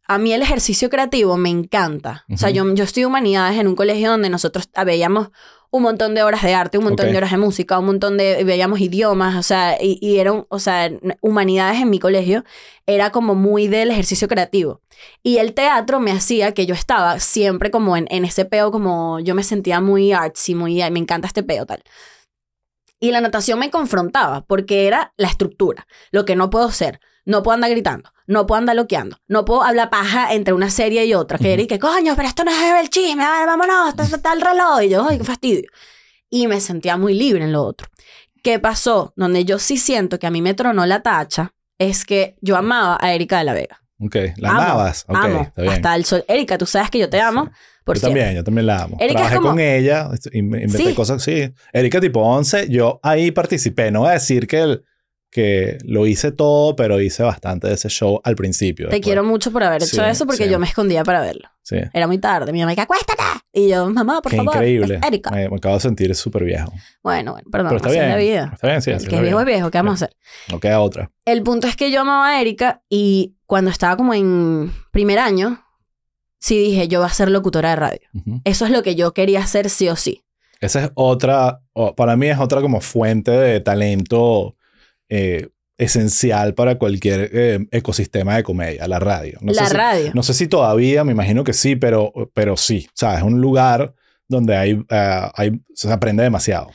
a mí el ejercicio creativo me encanta. O sea, yo, yo estudié humanidades en un colegio donde nosotros veíamos un montón de horas de arte, un montón de horas de música, un montón de, veíamos idiomas, o sea, y, y era un- o sea, humanidades en mi colegio era como muy del ejercicio creativo. Y el teatro me hacía que yo estaba siempre como en, en ese peo, como yo me sentía muy artsy, muy, "Ay, me encanta este peo, tal. Y la natación me confrontaba porque era la estructura, lo que no puedo ser. No puedo andar gritando, no puedo andar loqueando, no puedo hablar paja entre una serie y otra. Que que, coño, pero esto no es el chisme, ver, vámonos, está, está el reloj. Y yo, ay, qué fastidio. Y me sentía muy libre en lo otro. ¿Qué pasó? Donde yo sí siento que a mí me tronó la tacha es que yo amaba a Erika de la Vega. Ok, la Amo, amabas. Amo. está bien. Hasta el sol. Erika, tú sabes que yo te amo. Sí. Por yo siempre. también, yo también la amo. Erika Trabajé como- con ella, inventé Sí. cosas, sí. Erika tipo 11, yo ahí participé. No voy a decir que, el- que lo hice todo, pero hice bastante de ese show al principio. Te después. quiero mucho por haber hecho Sí, eso porque sí. yo me escondía para verlo. Sí. Era muy tarde. Mi mamá que acuéstate. Y yo, mamá, por Qué favor. increíble. Erika. Me, me acabo de sentir súper viejo. Bueno, bueno, perdón. pero está bien. la vida. Está bien, sí. El que es viejo es viejo. ¿Qué vamos a hacer? No queda otra. El punto es que yo amaba a Erika y cuando estaba como en primer año, sí dije, yo voy a ser locutora de radio. Ujú. Eso es lo que yo quería hacer sí o sí. Esa es otra, para mí es otra como fuente de talento eh, esencial para cualquier eh, ecosistema de comedia, la radio. No la sé si- radio. No sé si todavía, me imagino que sí, pero, pero sí. O sea, es un lugar donde hay, eh, hay, se aprende demasiado.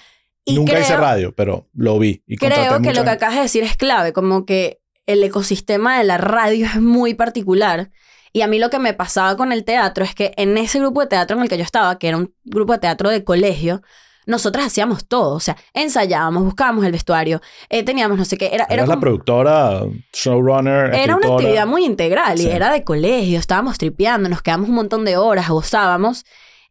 Y Nunca creo, hice radio, pero lo vi. Y creo que lo que acabas de decir es clave, como que el ecosistema de la radio es muy particular. Y a mí lo que me pasaba con el teatro es que en ese grupo de teatro en el que yo estaba, que era un grupo de teatro de colegio, nosotros hacíamos todo. O sea, ensayábamos, buscábamos el vestuario, eh, teníamos no sé qué. Era, era Eras la como- productora, showrunner, Era una actividad muy integral y Sí. era de colegio, estábamos tripeando, nos quedamos un montón de horas, gozábamos.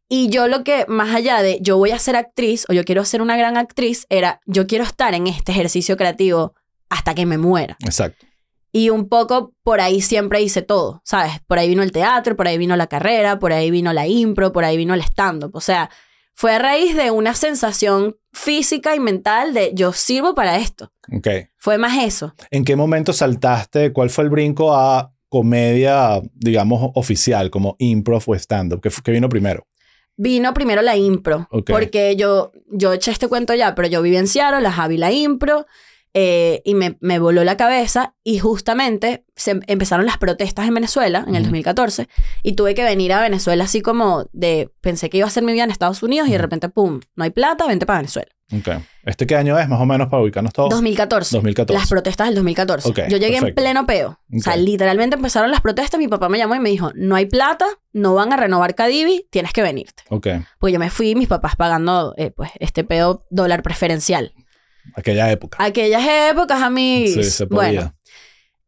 Y yo lo que, más allá de yo voy a ser actriz o yo quiero ser una gran actriz, era yo quiero estar en este ejercicio creativo hasta que me muera. Exacto. Y un poco por ahí siempre hice todo, ¿sabes? Por ahí vino el teatro, por ahí vino la carrera, por ahí vino la impro, por ahí vino el stand-up. O sea, fue a raíz de una sensación física y mental de yo sirvo para esto. Ok. Fue más eso. ¿En qué momento saltaste? ¿Cuál fue el brinco a comedia, digamos, oficial, como improv o stand-up? ¿Qué, qué vino primero? Vino primero la impro, Ok. porque yo, yo eché este cuento ya, pero yo Seattle, la Javi la impro, eh, y me, me voló la cabeza, y justamente se empezaron las protestas en Venezuela en el Ujú. 2014, y tuve que venir a Venezuela así como de, pensé que iba a hacer mi vida en Estados Unidos, y de repente, ¡pum!, no hay plata, vente para Venezuela. Ok. ¿Este qué año es, más o menos, para ubicarnos todos? 2014. 2014. Las protestas del 2014. Ok, yo llegué en perfecto. pleno peo. O sea, literalmente empezaron las protestas, mi papá me llamó y me dijo, no hay plata, no van a renovar Cadivi, tienes que venirte. Ok. Porque yo me fui, mis papás pagando eh, pues este pedo dólar preferencial. Aquella época. Aquellas épocas, a mí. Sí, se podía. Bueno,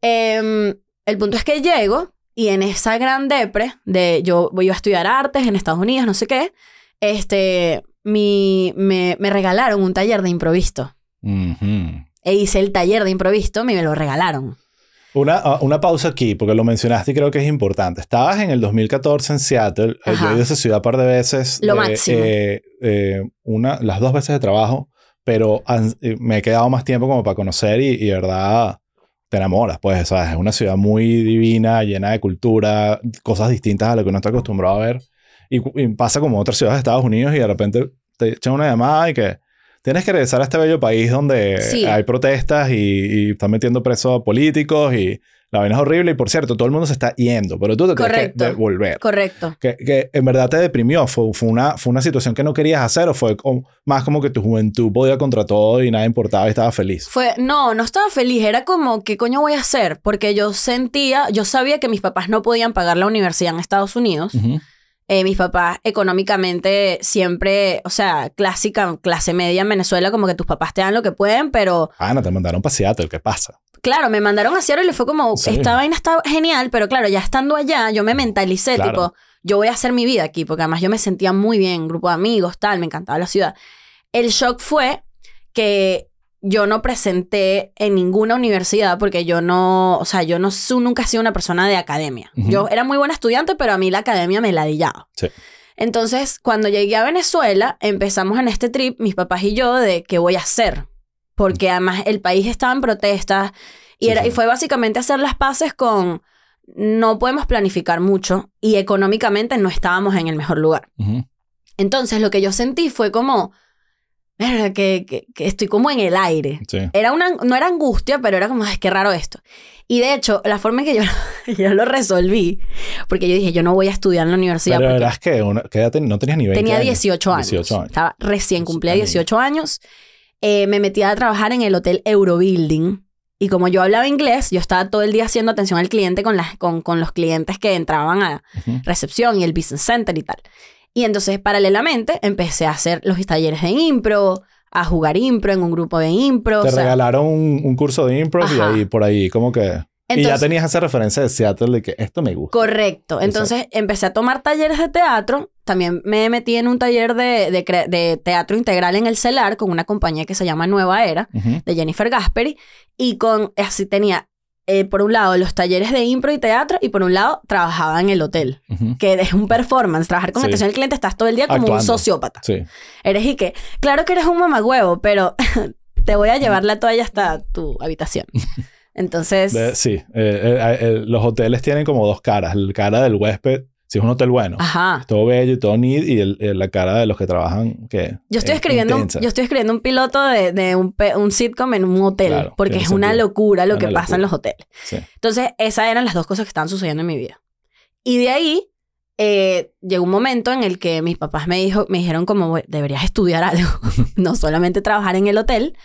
em, el punto es que llego y en esa gran depre de yo voy a estudiar artes en Estados Unidos, no sé qué, este, mi, me, me regalaron un taller de improvisto. Ujú. E hice el taller de improvisto y me lo regalaron. Una, ah, una pausa aquí, porque lo mencionaste y creo que es importante. Estabas en el 2014 en Seattle. Eh, Yo Ajá. he ido a esa ciudad un par de veces. Lo eh, máximo. eh, eh, una, las dos veces de trabajo, pero han- eh, me he quedado más tiempo como para conocer y, y de verdad te enamoras. Pues, ¿sabes? Es una ciudad muy divina, llena de cultura, cosas distintas a lo que uno está acostumbrado a ver. Y, y pasa como otras ciudades de Estados Unidos y de repente te echan una llamada y que tienes que regresar a este bello país donde Sí. hay protestas y, y están metiendo presos a políticos y la vaina es horrible. Y por cierto, todo el mundo se está yendo, pero tú te tienes que Correcto. devolver. Correcto. Que, que en verdad te deprimió. ¿Fue, fue, una, ¿Fue una situación que no querías hacer o fue como- más como que tu juventud podía contra todo y nada importaba y estaba feliz? Fue, no, no estaba feliz, era como, ¿qué coño voy a hacer? Porque yo sentía, yo sabía que mis papás no podían pagar la universidad en Estados Unidos. Eh, mis papás económicamente siempre, o sea, clásica, clase media en Venezuela, como que tus papás te dan lo que pueden, pero Ah, no, te mandaron para Seattle. ¿Qué pasa? Claro, me mandaron a Seattle y le fue como, Sí. esta vaina está genial, pero claro, ya estando allá, yo me mentalicé, Claro. tipo, yo voy a hacer mi vida aquí, porque además yo me sentía muy bien, grupo de amigos, tal, me encantaba la ciudad. El shock fue que yo no presenté en ninguna universidad porque yo no, o sea, yo no su- nunca he sido una persona de academia. Yo era muy buena estudiante, pero a mí la academia me ladillaba. Sí. Entonces, cuando llegué a Venezuela, empezamos en este trip, mis papás y yo, de qué voy a hacer. Porque además el país estaba en protestas y, Sí, era, sí. y fue básicamente hacer las paces con no podemos planificar mucho y económicamente no estábamos en el mejor lugar. Ujú. Entonces, lo que yo sentí fue como, "Verga, que, que, que estoy como en el aire. Sí. Era una, no era angustia, pero era como, ay, qué raro esto. Y de hecho, la forma en que yo, yo lo resolví, porque yo dije, yo no voy a estudiar en la universidad. Pero verás que una, ¿qué edad ten- no tenías ni 20 tenía años. 18 años. 18 años. Estaba recién, cumplía también. 18 años. Eh, me metí a trabajar en el hotel Eurobuilding. Y como yo hablaba inglés, yo estaba todo el día haciendo atención al cliente con, las, con, con los clientes que entraban a Ujú. recepción y el business center y tal. Y entonces, paralelamente, empecé a hacer los talleres de impro, a jugar impro en un grupo de impro. Te o sea, regalaron un, un curso de improv y ahí por ahí como que... y ya tenías esa referencia de Seattle de que esto me gusta. Correcto. Entonces empecé a tomar talleres de teatro. También me metí en un taller de, de teatro integral en el CELAR con una compañía que se llama Nueva Era, de Jennifer Gasperi. Y con así tenía, eh, por un lado, los talleres de impro y teatro, y por un lado, trabajaba en el hotel. Que es un performance. Trabajar con Sí. atención al cliente, estás todo el día como un sociópata. Sí. Eres y que, claro que eres un mamagüevo, pero te voy a llevar la toalla hasta tu habitación. Entonces, De- sí. Eh, eh, eh, los hoteles tienen como dos caras. La cara del huésped, si es un hotel bueno. ajá. Todo bello y todo neat. Y el- eh, la cara de los que trabajan que Yo estoy es escribiendo, intensa. yo estoy escribiendo un piloto de, de un, un sitcom en un hotel, Claro, porque es una locura lo Una que pasa en locura. los hoteles. Sí. Entonces, esas eran las dos cosas que estaban sucediendo en mi vida. Y de ahí eh, llegó un momento en el que mis papás me, dijo, me dijeron como, "Güey, deberías estudiar algo, no solamente trabajar en el hotel.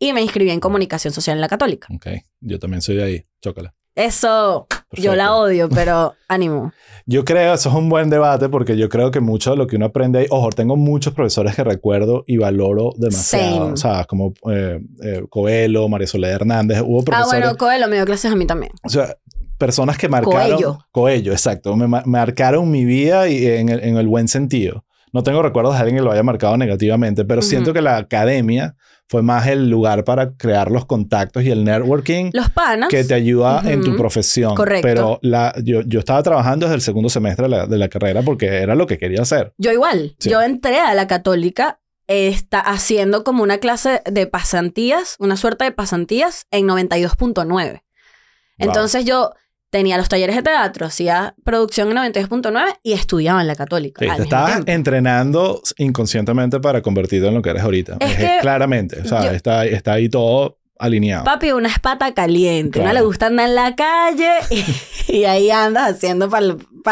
Y me inscribí en comunicación social en la católica. Ok. Yo también soy de ahí. Chócala. Eso, yo la Perfecto. odio, pero ánimo. Yo creo, eso es un buen debate porque yo creo que mucho de lo que uno aprende ahí, ojo, tengo muchos profesores que recuerdo y valoro demasiado. Same. O sea, como eh, eh, Coelho, María Soledad Hernández, hubo Ah, profesores, bueno, Coelho me dio clases a mí también. o sea, personas que marcaron... Coello. Coello, exacto. Me ma- marcaron mi vida y en el, en el buen sentido. No tengo recuerdos de alguien que lo haya marcado negativamente, pero Ujú. siento que la academia fue más el lugar para crear los contactos y el networking Los panas. que te ayuda en tu profesión. Correcto. Pero la, yo, yo estaba trabajando desde el segundo semestre de la, de la carrera porque era lo que quería hacer. Yo igual. Sí. Yo entré a la católica eh, está haciendo como una clase de pasantías, una suerte de pasantías en 92.9. Entonces yo tenía los talleres de teatro, hacía producción en 92.9 y estudiaba en la católica. Sí, te estabas tiempo. entrenando inconscientemente para convertirte en lo que eres ahorita. Es Es que claramente. O sea, yo- está, está ahí todo alineado. Papi, una espata caliente. Una le gusta andar en la calle y, y ahí andas haciendo para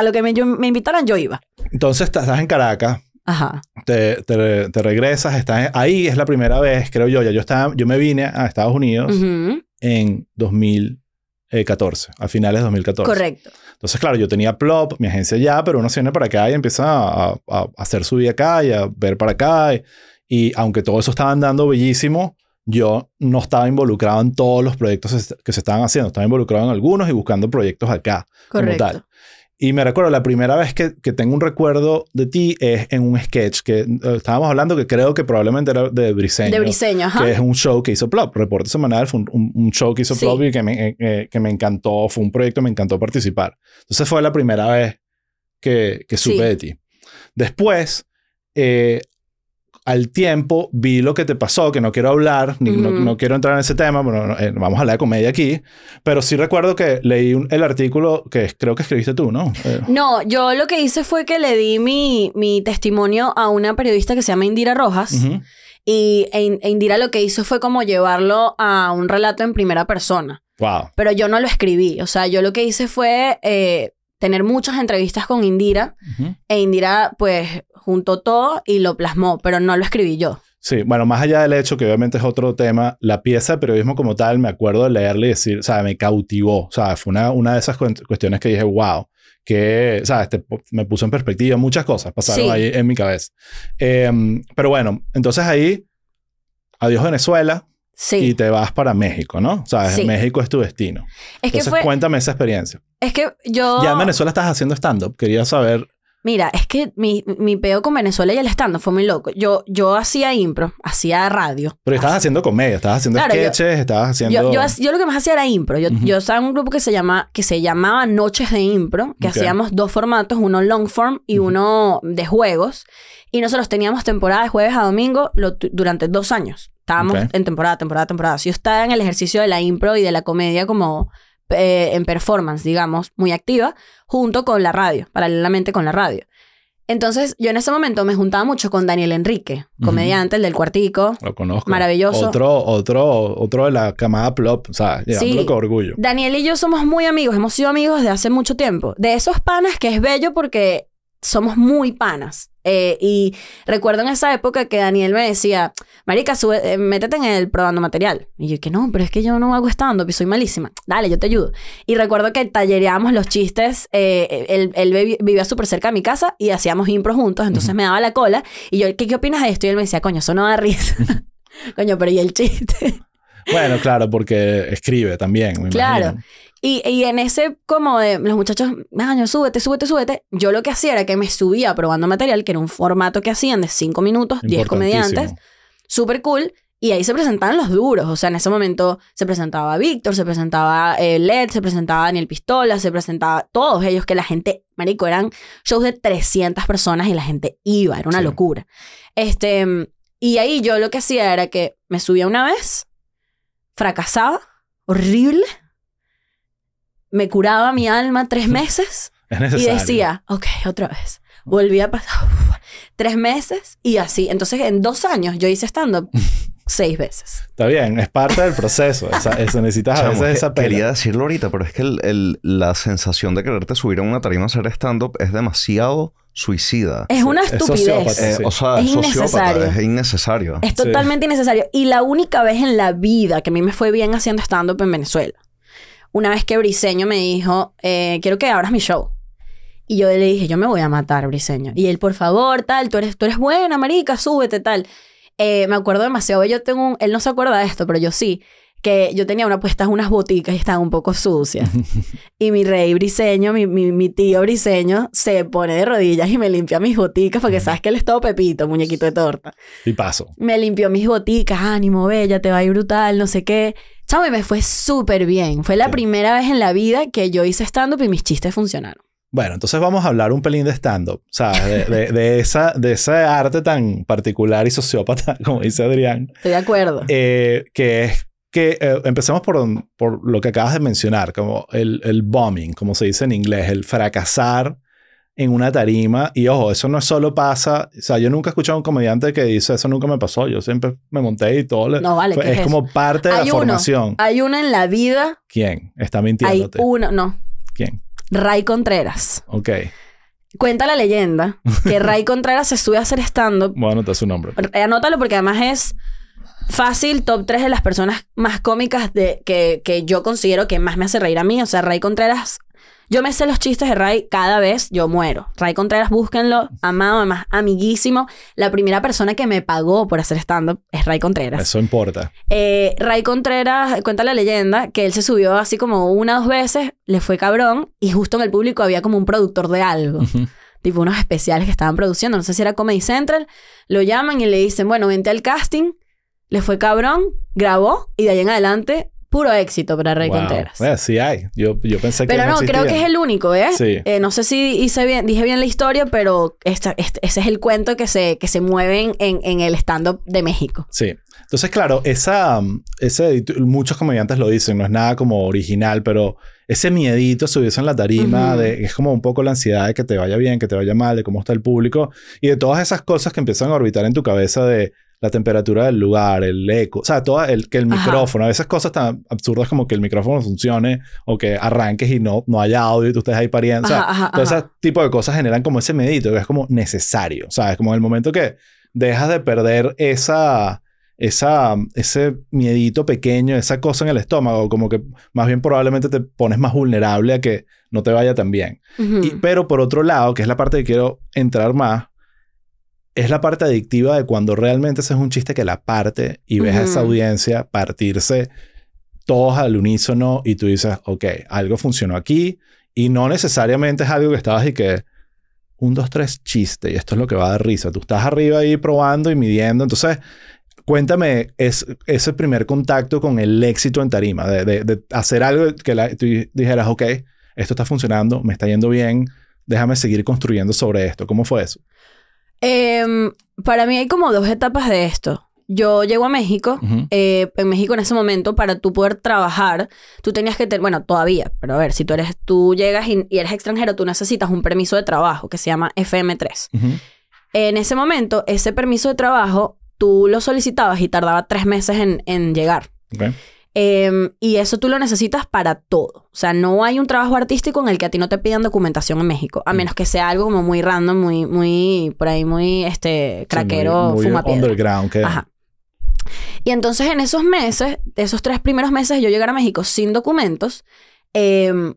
lo que me, yo- me invitaran, yo iba. Entonces estás en Caracas, Ajá. te, te, te regresas, estás en- ahí es la primera vez, creo yo, ya yo estaba, yo me vine a Estados Unidos Ujú. en 2014, a finales de 2014. Correcto. Entonces, claro, yo tenía Plop, mi agencia allá, pero uno se viene para acá y empieza a, a- a hacer su vida acá y a ver para acá. Y, y aunque todo eso estaba andando bellísimo, yo no estaba involucrado en todos los proyectos que se- estaban haciendo. Estaba involucrado en algunos y buscando proyectos acá. como Correcto. tal. Y me recuerdo, la primera vez que, que tengo un recuerdo de ti es en un sketch que eh, estábamos hablando que creo que probablemente era de Briseño. De Briseño, ajá. Que es un show que hizo Plop. Reporte semanal fue un, un- un show que hizo Sí. Plop y que me, eh, eh, que me encantó. Fue un proyecto, me encantó participar. Entonces fue la primera vez que, que supe Sí. de ti. Después, eh, al tiempo, vi lo que te pasó, que no quiero hablar, ni, no, quiero entrar en ese tema, pero no, eh, vamos a hablar de comedia aquí. Pero sí recuerdo que leí un- el artículo que creo que escribiste tú, ¿no? Eh, No, yo lo que hice fue que le di mi, mi testimonio a una periodista que se llama Indira Rojas. Y e e Indira lo que hizo fue como llevarlo a un relato en primera persona. Wow. Pero yo no lo escribí. O sea, yo lo que hice fue eh, tener muchas entrevistas con Indira. Ujú. E Indira, pues, juntó todo y lo plasmó. Pero no lo escribí yo. Sí, bueno, más allá del hecho, que obviamente es otro tema, la pieza de periodismo como tal, me acuerdo de leerla y decir, o sea, me cautivó. O sea, fue una, una de esas cuestiones que dije, wow, que, ¿sabes? Te- me puso en perspectiva muchas cosas, pasaron Sí. ahí en mi cabeza. Em, pero bueno, entonces ahí, adiós Venezuela Sí. y te vas para México, ¿no? O sea, Sí. México es tu destino. es que Entonces fue... cuéntame esa experiencia. Es que yo... Ya en Venezuela estás haciendo stand-up. Quería saber Mira, es que mi, mi peo con Venezuela y el stand fue muy loco. Yo, yo hacía impro, hacía radio. Pero estabas haciendo comedia, estabas haciendo Claro, yo- sketches, estabas haciendo... Yo, yo, yo lo que más hacía era impro. Yo, yo estaba en un grupo que se, llama, que se llamaba Noches de Impro, que hacíamos dos formatos, uno long form y uno de juegos. Y nosotros teníamos temporada de jueves a domingo lo- durante dos años. Estábamos en temporada, temporada, temporada. Yo estaba en el ejercicio de la impro y de la comedia como eh, en performance, digamos, muy activa, junto con la radio, paralelamente con la radio. Entonces, yo en ese momento me juntaba mucho con Daniel Enrique, comediante, el del cuartico. Lo conozco. Maravilloso. Otro, otro, otro de la camada plop, o sea, llevándolo Sí. con orgullo. Daniel y yo somos muy amigos, hemos sido amigos desde hace mucho tiempo. De esos panas que es bello porque somos muy panas. Eh, y recuerdo en esa época que Daniel me decía, Marica, sube- eh, métete en el probando material. Y yo, que no, pero es que yo no hago stand-up y soy malísima. Dale, yo te ayudo. Y recuerdo que tallereábamos los chistes. eh, él él vi- vivía súper cerca de mi casa y hacíamos impro juntos. Entonces me daba la cola. Y yo, ¿qué, qué opinas de esto? Y él me decía, coño, eso no da risa. coño, pero ¿y el chiste? Bueno, claro, porque escribe también, me Claro. imagino. Y, y en ese como de los muchachos, año, súbete, súbete, súbete, yo lo que hacía era que me subía probando material, que era un formato que hacían de 5 minutos, 10 comediantes, súper cool, y ahí se presentaban los duros, o sea, en ese momento se presentaba Víctor, se presentaba eh, Led, se presentaba Daniel Pistola, se presentaba todos ellos, que la gente, marico, eran shows de 300 personas y la gente iba, era una Sí. locura. Este, y ahí yo lo que hacía era que me subía una vez, fracasaba, horrible, me curaba mi alma tres meses Es y decía, ok, otra vez. Volví a pasar uf, tres meses y así. Entonces, en dos años yo hice stand-up seis veces. Está bien, es parte del proceso. Esa, eso necesitas a Chamo, veces que- esa pela. quería decirlo ahorita, pero es que el- el- la sensación de quererte subir a una tarima a hacer stand-up es demasiado suicida. Es una es estupidez. sociópata. Eh, sí. O sea, Es es sociópata, innecesario. es innecesario. Es Sí. totalmente innecesario. Y la única vez en la vida que a mí me fue bien haciendo stand-up en Venezuela, una vez que Briseño me dijo, eh, quiero que abras mi show. Y yo le dije, yo me voy a matar, Briseño. Y él, por favor, tal, tú eres, tú eres buena, marica, súbete, tal. Eh, me acuerdo demasiado. Yo tengo un- él no se acuerda de esto, pero yo sí. Que yo tenía una puestas unas boticas y estaban un poco sucias. y mi rey briseño, mi, mi, mi tío briseño, se pone de rodillas y me limpia mis boticas porque sabes que él es todo pepito, muñequito de torta Y paso. me limpió mis boticas, ánimo, bella, te va a ir brutal, no sé qué. Chamo, y me fue súper bien. Fue la Sí. primera vez en la vida que yo hice stand-up y mis chistes funcionaron. Bueno, entonces vamos a hablar un pelín de stand-up, ¿sabes? De, de, de esa, de ese arte tan particular y sociópata, como dice Adrián, Estoy de acuerdo. eh, que es que eh, empecemos por, por lo que acabas de mencionar, como el, el bombing, como se dice en inglés, el fracasar en una tarima. Y ojo, eso no solo pasa, o sea, yo nunca he escuchado a un comediante que dice, eso nunca me pasó, yo siempre me monté y todo. le- No, vale, fue- ¿qué es es como parte de Hay la uno. formación. Hay una en la vida, ¿Quién? Está hay mintiéndote. uno, no, ¿Quién? Ray Contreras. Ok. Cuenta la leyenda que Ray Contreras se sube a hacer stand-up. Voy a anotar su nombre. Eh, Anótalo porque además es fácil, top 3 de las personas más cómicas de, que, que yo considero que más me hace reír a mí. O sea, Ray Contreras, yo me sé los chistes de Ray cada vez, yo muero. Ray Contreras, búsquenlo, amado, además amiguísimo. La primera persona que me pagó por hacer stand-up es Ray Contreras. Eso importa. Eh, Ray Contreras cuenta la leyenda que él se subió así como una o dos veces, le fue cabrón y justo en el público había como un productor de algo. Tipo unos especiales que estaban produciendo, no sé si era Comedy Central, lo llaman y le dicen, bueno, vente al casting, le fue cabrón, grabó y de ahí en adelante puro éxito para Ray Wow. Contreras. Eh, sí hay. Yo, yo pensé que Pero no, creo que es el único, ¿eh? Sí. Eh, no sé si hice bien, dije bien la historia, pero esta- este- ese es el cuento que se, que se mueve en, en, el stand-up de México. Sí. Entonces, claro, esa, um, ese, muchos comediantes lo dicen, no es nada como original, pero ese miedito subirse en la tarima, de, es como un poco la ansiedad de que te vaya bien, que te vaya mal, de cómo está el público y de todas esas cosas que empiezan a orbitar en tu cabeza de la temperatura del lugar, el eco, o sea, todo el, que el Ajá. micrófono, a veces cosas tan absurdas como que el micrófono funcione o que arranques y no, no haya audio y tú estés ahí pariendo, o sea, Ajá, ajá, todo ese ajá. tipo de cosas generan como ese medito que es como necesario, ¿sabes? Como en el momento que dejas de perder esa, esa, ese miedito pequeño, esa cosa en el estómago, como que más bien probablemente te pones más vulnerable a que no te vaya tan bien. Y- pero por otro lado, que es la parte que quiero entrar más, es la parte adictiva de cuando realmente ese es un chiste que la parte y ves a esa audiencia partirse todos al unísono y tú dices, ok, algo funcionó aquí y no necesariamente es algo que estabas y que un, dos, tres, chiste. Y esto es lo que va a dar risa. Tú estás arriba ahí probando y midiendo. Entonces, cuéntame es, ese primer contacto con el éxito en tarima. De, de- de hacer algo que la- tú dijeras, ok, esto está funcionando, me está yendo bien. Déjame seguir construyendo sobre esto. ¿Cómo fue eso? Em, para mí hay como dos etapas de esto. Yo llego a México. Eh, en México en ese momento, para tú poder trabajar, tú tenías que tener, bueno, todavía, pero a ver, si tú eres, tú llegas y, y eres extranjero, tú necesitas un permiso de trabajo que se llama FM3. Ujú. En ese momento, ese permiso de trabajo, tú lo solicitabas y tardaba tres meses en, en llegar. Ok. Em, y eso tú lo necesitas para todo. O sea, no hay un trabajo artístico en el que a ti no te pidan documentación en México, a Mm. menos que sea algo como muy random, muy, muy, por ahí muy, este, Sí, craquero, muy, muy fumapiedra. underground. Que, Ajá. Y entonces en esos meses, esos tres primeros meses de yo llegar a México sin documentos, em,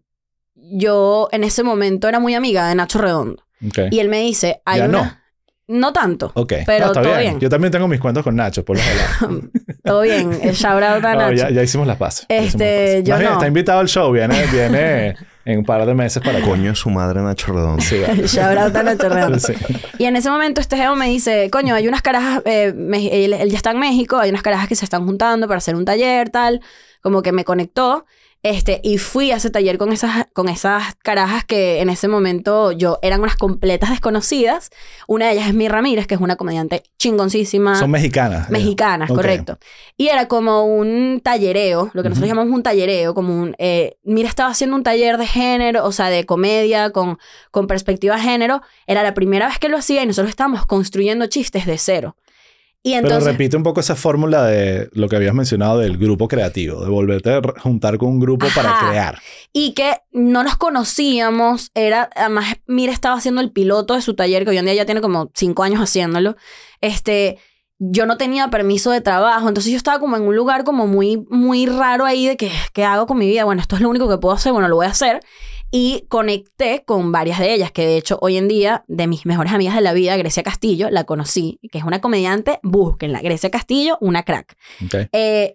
yo en ese momento era muy amiga de Nacho Redondo. Ok. Y él me dice, hay Ya una... no. No tanto, Ok. pero No, está todo bien. bien. Yo también tengo mis cuentos con Nacho, por los. todo bien. El shout out a No, Nacho. ya, ya hicimos las hicimos Este, las paces. yo Más bien, no. está invitado al show. Viene, viene en un par de meses para acá. Coño su madre Nacho Redondo. Sí, vale. Shout out a Nacho Redondo. Sí. Y en ese momento este geo me dice, coño, hay unas carajas, eh, me- él, él ya está en México, hay unas carajas que se están juntando para hacer un taller, tal, como que me conectó, este, y fui a ese taller con esas, con esas carajas que en ese momento yo, eran unas completas desconocidas. Una de ellas es Mi Ramírez, que es una comediante chingoncísima. Son mexicanas. Mexicanas, Ok. correcto. Y era como un tallereo, lo que nosotros llamamos un tallereo, como un... eh, mira, estaba haciendo un taller de género, o sea, de comedia con, con perspectiva de género. Era la primera vez que lo hacía y nosotros estábamos construyendo chistes de cero. Y Pero repite un poco esa fórmula de lo que habías mencionado del grupo creativo, de volverte a juntar con un grupo para crear. Y que no nos conocíamos, era, además, mira, estaba haciendo el piloto de su taller, que hoy en día ya tiene como cinco años haciéndolo. Este, yo no tenía permiso de trabajo, entonces yo estaba como en un lugar como muy, muy raro ahí de que, ¿qué hago con mi vida? Bueno, esto es lo único que puedo hacer, bueno, lo voy a hacer. Y conecté con varias de ellas, que de hecho hoy en día, de mis mejores amigas de la vida, Grecia Castillo, la conocí, que es una comediante, búsquenla. Grecia Castillo, una crack. Eh,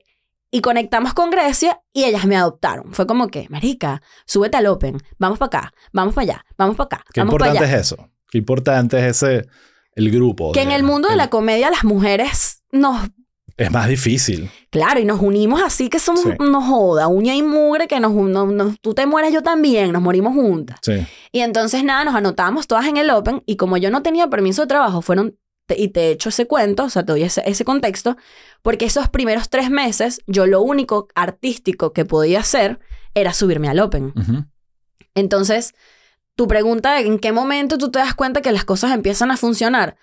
y conectamos con Grecia y ellas me adoptaron. Fue como que, marica, súbete al Open, vamos para acá, vamos para allá, vamos para acá, Qué vamos importante allá. es eso. Qué importante es ese, el grupo. Que en el mundo de la comedia las mujeres nos, Es más difícil. claro, y nos unimos así que somos, Sí. nos joda, uña y mugre, que nos, nos- nos- tú te mueres, yo también, nos morimos juntas. Sí. Y entonces nada, nos anotamos todas en el Open y como yo no tenía permiso de trabajo, fueron, te- y te echo ese cuento, o sea, te doy ese, ese contexto, porque esos primeros tres meses yo lo único artístico que podía hacer era subirme al Open. Entonces, tu pregunta de en qué momento tú te das cuenta que las cosas empiezan a funcionar.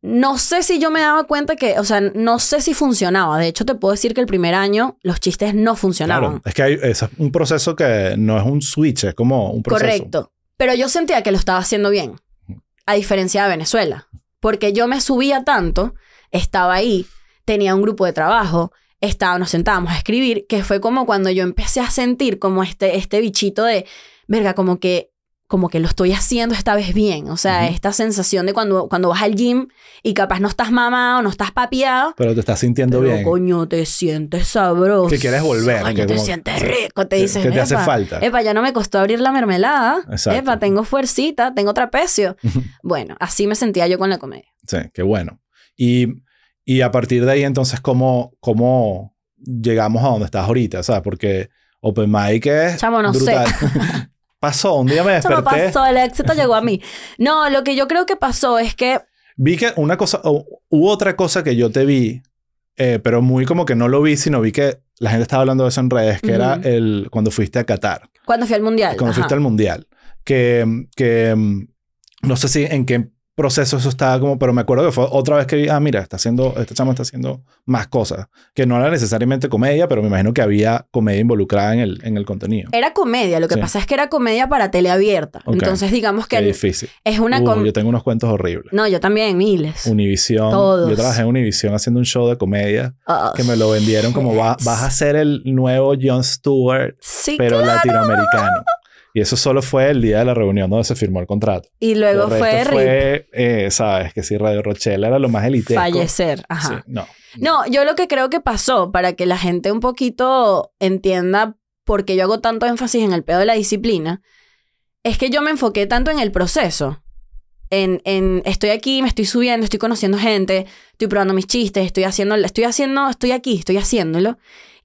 No sé si yo me daba cuenta que, o sea, no sé si funcionaba. De hecho, te puedo decir que el primer año los chistes no funcionaban. Claro. Es que hay es un proceso que no es un switch, es como un proceso. Correcto. Pero yo sentía que lo estaba haciendo bien, a diferencia de Venezuela. Porque yo me subía tanto, estaba ahí, tenía un grupo de trabajo, estaba, nos sentábamos a escribir, que fue como cuando yo empecé a sentir como este, este bichito de, verga, como que, como que lo estoy haciendo esta vez bien. O sea, Ujú. esta sensación de cuando, cuando vas al gym y capaz no estás mamado, no estás papiado, Pero te estás sintiendo pero bien. coño, te sientes sabroso. Que quieres volver, Coño, que te como- sientes rico. Te que- dices, que te hace "Epa, falta". Epa, ya no me costó abrir la mermelada. Exacto. Epa, tengo fuercita, tengo trapecio. bueno, así me sentía yo con la comedia. Sí, qué bueno. Y, y a partir de ahí, entonces, ¿cómo, cómo llegamos a donde estás ahorita? O sea, porque Open Mic es Chamo, no sé. Pasó, un día me Eso no desperté. pasó, el éxito llegó a mí. No, lo que yo creo que pasó es que Vi que una cosa, o- hubo otra cosa que yo te vi, eh, pero muy como que no lo vi, sino vi que la gente estaba hablando de eso en redes, que era el cuando fuiste a Qatar, cuando fui al mundial. cuando ajá. fuiste al mundial, que, que mm, no sé si en qué proceso eso estaba como, pero me acuerdo que fue otra vez que vi, ah, mira, está haciendo, este chamo está haciendo más cosas, que no era necesariamente comedia, pero me imagino que había comedia involucrada en el, en el contenido. Era comedia, lo que Sí. pasa es que era comedia para teleabierta. Ok. Entonces, digamos Qué que difícil. es una Uh, yo tengo unos cuentos horribles. No, yo también, miles. Univisión. Todos. Yo trabajé en Univisión haciendo un show de comedia Oh, que me lo vendieron como va- vas a ser el nuevo Jon Stewart, Sí, pero claro. latinoamericano. Y eso solo fue el día de la reunión donde se firmó el contrato. Y luego El fue, fue eh, sabes, que si Radio Rochelle era lo más elitesco. fallecer. Ajá. Sí, no. No, yo lo que creo que pasó, para que la gente un poquito entienda por qué yo hago tanto énfasis en el pedo de la disciplina, es que yo me enfoqué tanto en el proceso en, en estoy aquí, me estoy subiendo, estoy conociendo gente, estoy probando mis chistes, estoy haciendo, estoy haciendo, estoy aquí, estoy haciéndolo,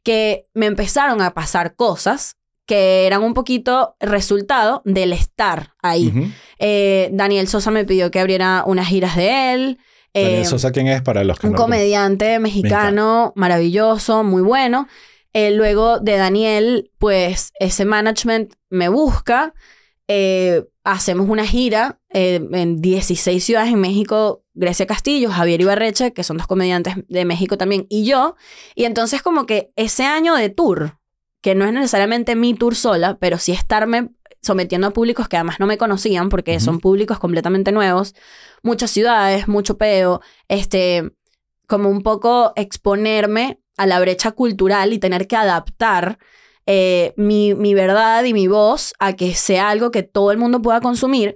que me empezaron a pasar cosas que eran un poquito resultado del estar ahí. Eh, Daniel Sosa me pidió que abriera unas giras de él. Daniel Eh, Sosa, ¿quién es para los que un no comediante mexicano maravilloso, muy bueno. Eh, luego de Daniel, pues ese management me busca. eh, hacemos una gira en 16 ciudades en México. Grecia Castillo, Javier Ibarreche, que son dos comediantes de México también, y yo. Y entonces como que ese año de tour, que no es necesariamente mi tour sola, pero sí estarme sometiendo a públicos que además no me conocían, porque son públicos completamente nuevos, muchas ciudades, mucho peo, este, como un poco exponerme a la brecha cultural y tener que adaptar eh, mi, mi verdad y mi voz a que sea algo que todo el mundo pueda consumir.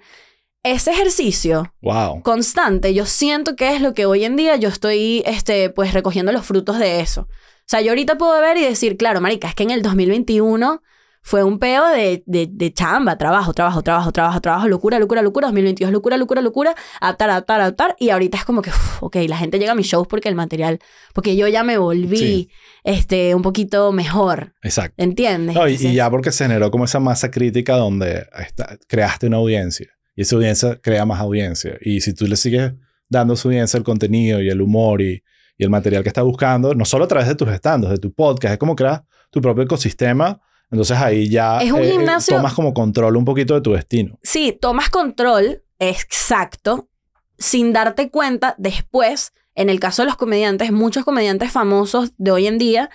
Ese ejercicio Wow. constante, yo siento que es lo que hoy en día yo estoy, este, pues, recogiendo los frutos de eso. O sea, yo ahorita puedo ver y decir, claro, marica, es que en el 2021 fue un peo de, de, de chamba, trabajo, trabajo, trabajo, trabajo, trabajo, locura, locura, locura, 2022, locura, locura, locura, adaptar, adaptar, adaptar, y ahorita es como que, uf, ok, la gente llega a mis shows porque el material, porque yo ya me volví, Sí. este, un poquito mejor, Exacto. ¿entiendes? No, y, y ya porque se generó como esa masa crítica donde está- creaste una audiencia y esa audiencia crea más audiencia. Y si tú le sigues dando a su audiencia el contenido y el humor y, y el material que está buscando, no solo a través de tus stands, de tu podcast, es como creas tu propio ecosistema. Entonces ahí ya Es un eh, gimnasio- tomas como control un poquito de tu destino. Sí, tomas control, exacto, sin darte cuenta después, en el caso de los comediantes, muchos comediantes famosos de hoy en día,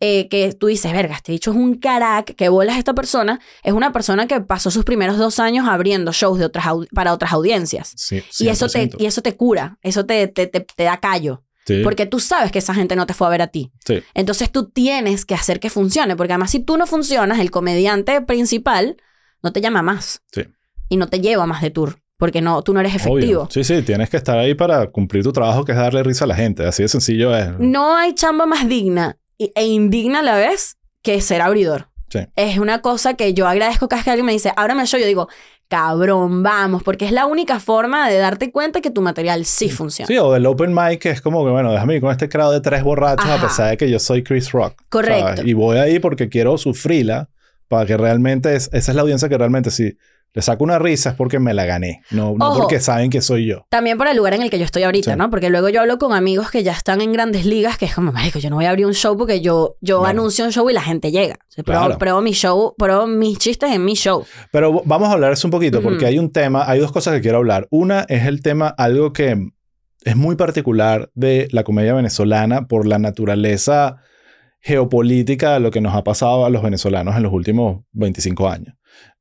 eh, que tú dices, verga, este dicho es un carac, que bolas esta persona, es una persona que pasó sus primeros dos años abriendo shows de otras para otras audiencias. Sí, Y eso, te, 100%. y eso te cura, eso te, te, te, te da callo, Sí, porque tú sabes que esa gente no te fue a ver a ti. sí. Entonces tú tienes que hacer que funcione, porque además si tú no funcionas, el comediante principal no te llama más. Sí. Y no te lleva más de tour, porque no, tú no eres efectivo. Obvio. Sí, sí, tienes que estar ahí para cumplir tu trabajo, que es darle risa a la gente. Así de sencillo es. No hay chamba más digna e indigna a la vez que ser abridor. Sí. Es una cosa que yo agradezco cada vez que alguien me dice, ábrame el show, yo digo, cabrón, vamos, porque es la única forma de darte cuenta que tu material sí funciona. Sí, o del open mic, que es como que, bueno, déjame ir con este crowd de tres borrachos Ajá. a pesar de que yo soy Chris Rock. Correcto. ¿sabes? Y voy ahí porque quiero sufrirla para que realmente, es, esa es la audiencia que realmente si le saco una risa es porque me la gané, no, no Ojo. porque saben que soy yo. También por el lugar en el que yo estoy ahorita, Sí. ¿no? Porque luego yo hablo con amigos que ya están en grandes ligas, que es como, marico, yo no voy a abrir un show porque yo, yo Claro. anuncio un show y la gente llega. O sea, pruebo, Claro. pruebo mi show, pruebo mis chistes en mi show. Pero vamos a hablar eso un poquito porque hay un tema, hay dos cosas que quiero hablar. Una es el tema, algo que es muy particular de la comedia venezolana por la naturaleza geopolítica de lo que nos ha pasado a los venezolanos en los últimos 25 años.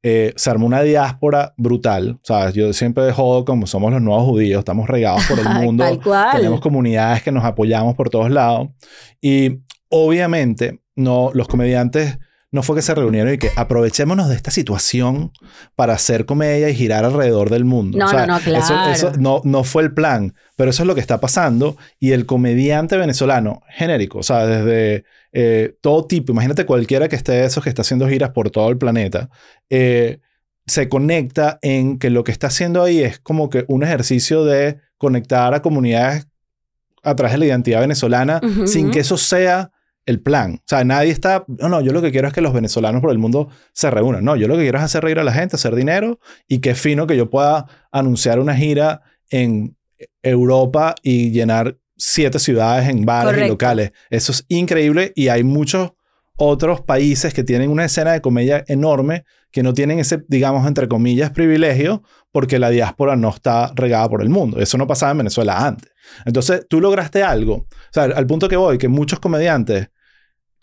Eh, se armó una diáspora brutal. O sea, yo siempre jodo como somos los nuevos judíos, estamos regados por el mundo. Tal cual. Tenemos comunidades que nos apoyamos por todos lados. Y obviamente, no, los comediantes no fue que se reunieron y que aprovechémonos de esta situación para hacer comedia y girar alrededor del mundo. No, O sea, no, no, Eso, claro. eso no, no fue el plan, pero eso es lo que está pasando. Y el comediante venezolano, genérico, o sea, desde eh, todo tipo, imagínate cualquiera que esté de esos que está haciendo giras por todo el planeta, eh, se conecta en que lo que está haciendo ahí es como que un ejercicio de conectar a comunidades a través de la identidad venezolana sin que eso sea el plan. O sea, nadie está, no, no, yo lo que quiero es que los venezolanos por el mundo se reúnan. No, yo lo que quiero es hacer reír a la gente, hacer dinero y qué fino que yo pueda anunciar una gira en Europa y llenar siete ciudades en bares y Correcto. locales. Eso es increíble y hay muchos otros países que tienen una escena de comedia enorme que no tienen ese, digamos, entre comillas, privilegio porque la diáspora no está regada por el mundo. Eso no pasaba en Venezuela antes. Entonces, tú lograste algo. O sea, al, punto que voy, que muchos comediantes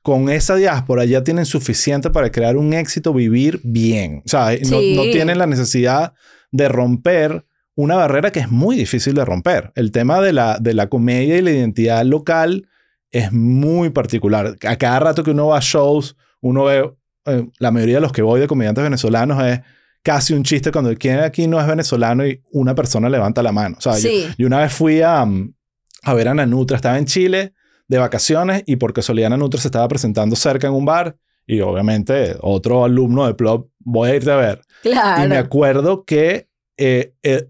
con esa diáspora ya tienen suficiente para crear un éxito, vivir bien. O sea, no, no tienen la necesidad de romper una barrera que es muy difícil de romper. El tema de la, de la comedia y la identidad local es muy particular. A cada rato que uno va a shows, uno ve, eh, la mayoría de los que voy de comediantes venezolanos es casi un chiste cuando quien aquí no es venezolano y una persona levanta la mano. O sea, yo- Sí. yo, una vez fui a, mm, a ver a Nanutra, estaba en Chile de vacaciones y por casualidad Nanutra se estaba presentando cerca en un bar y obviamente otro alumno de Plop, voy a irte a ver. Claro. Y me acuerdo que eh, eh,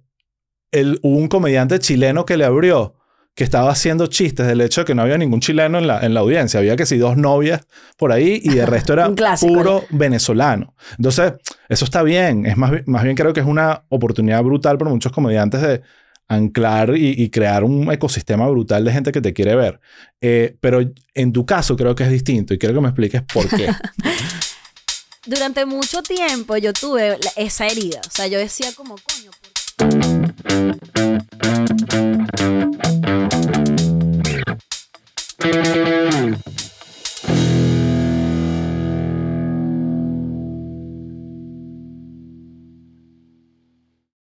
el, hubo un comediante chileno que le abrió que estaba haciendo chistes del hecho de que no había ningún chileno en la, en la audiencia. Había que sí dos novias por ahí y el resto era clásico. puro venezolano. Entonces, eso está bien. Es más, más bien creo que es una oportunidad brutal para muchos comediantes de anclar y, y crear un ecosistema brutal de gente que te quiere ver. Eh, pero en tu caso creo que es distinto y quiero que me expliques por qué. Durante mucho tiempo yo tuve esa herida. O sea, yo decía como, Thank you.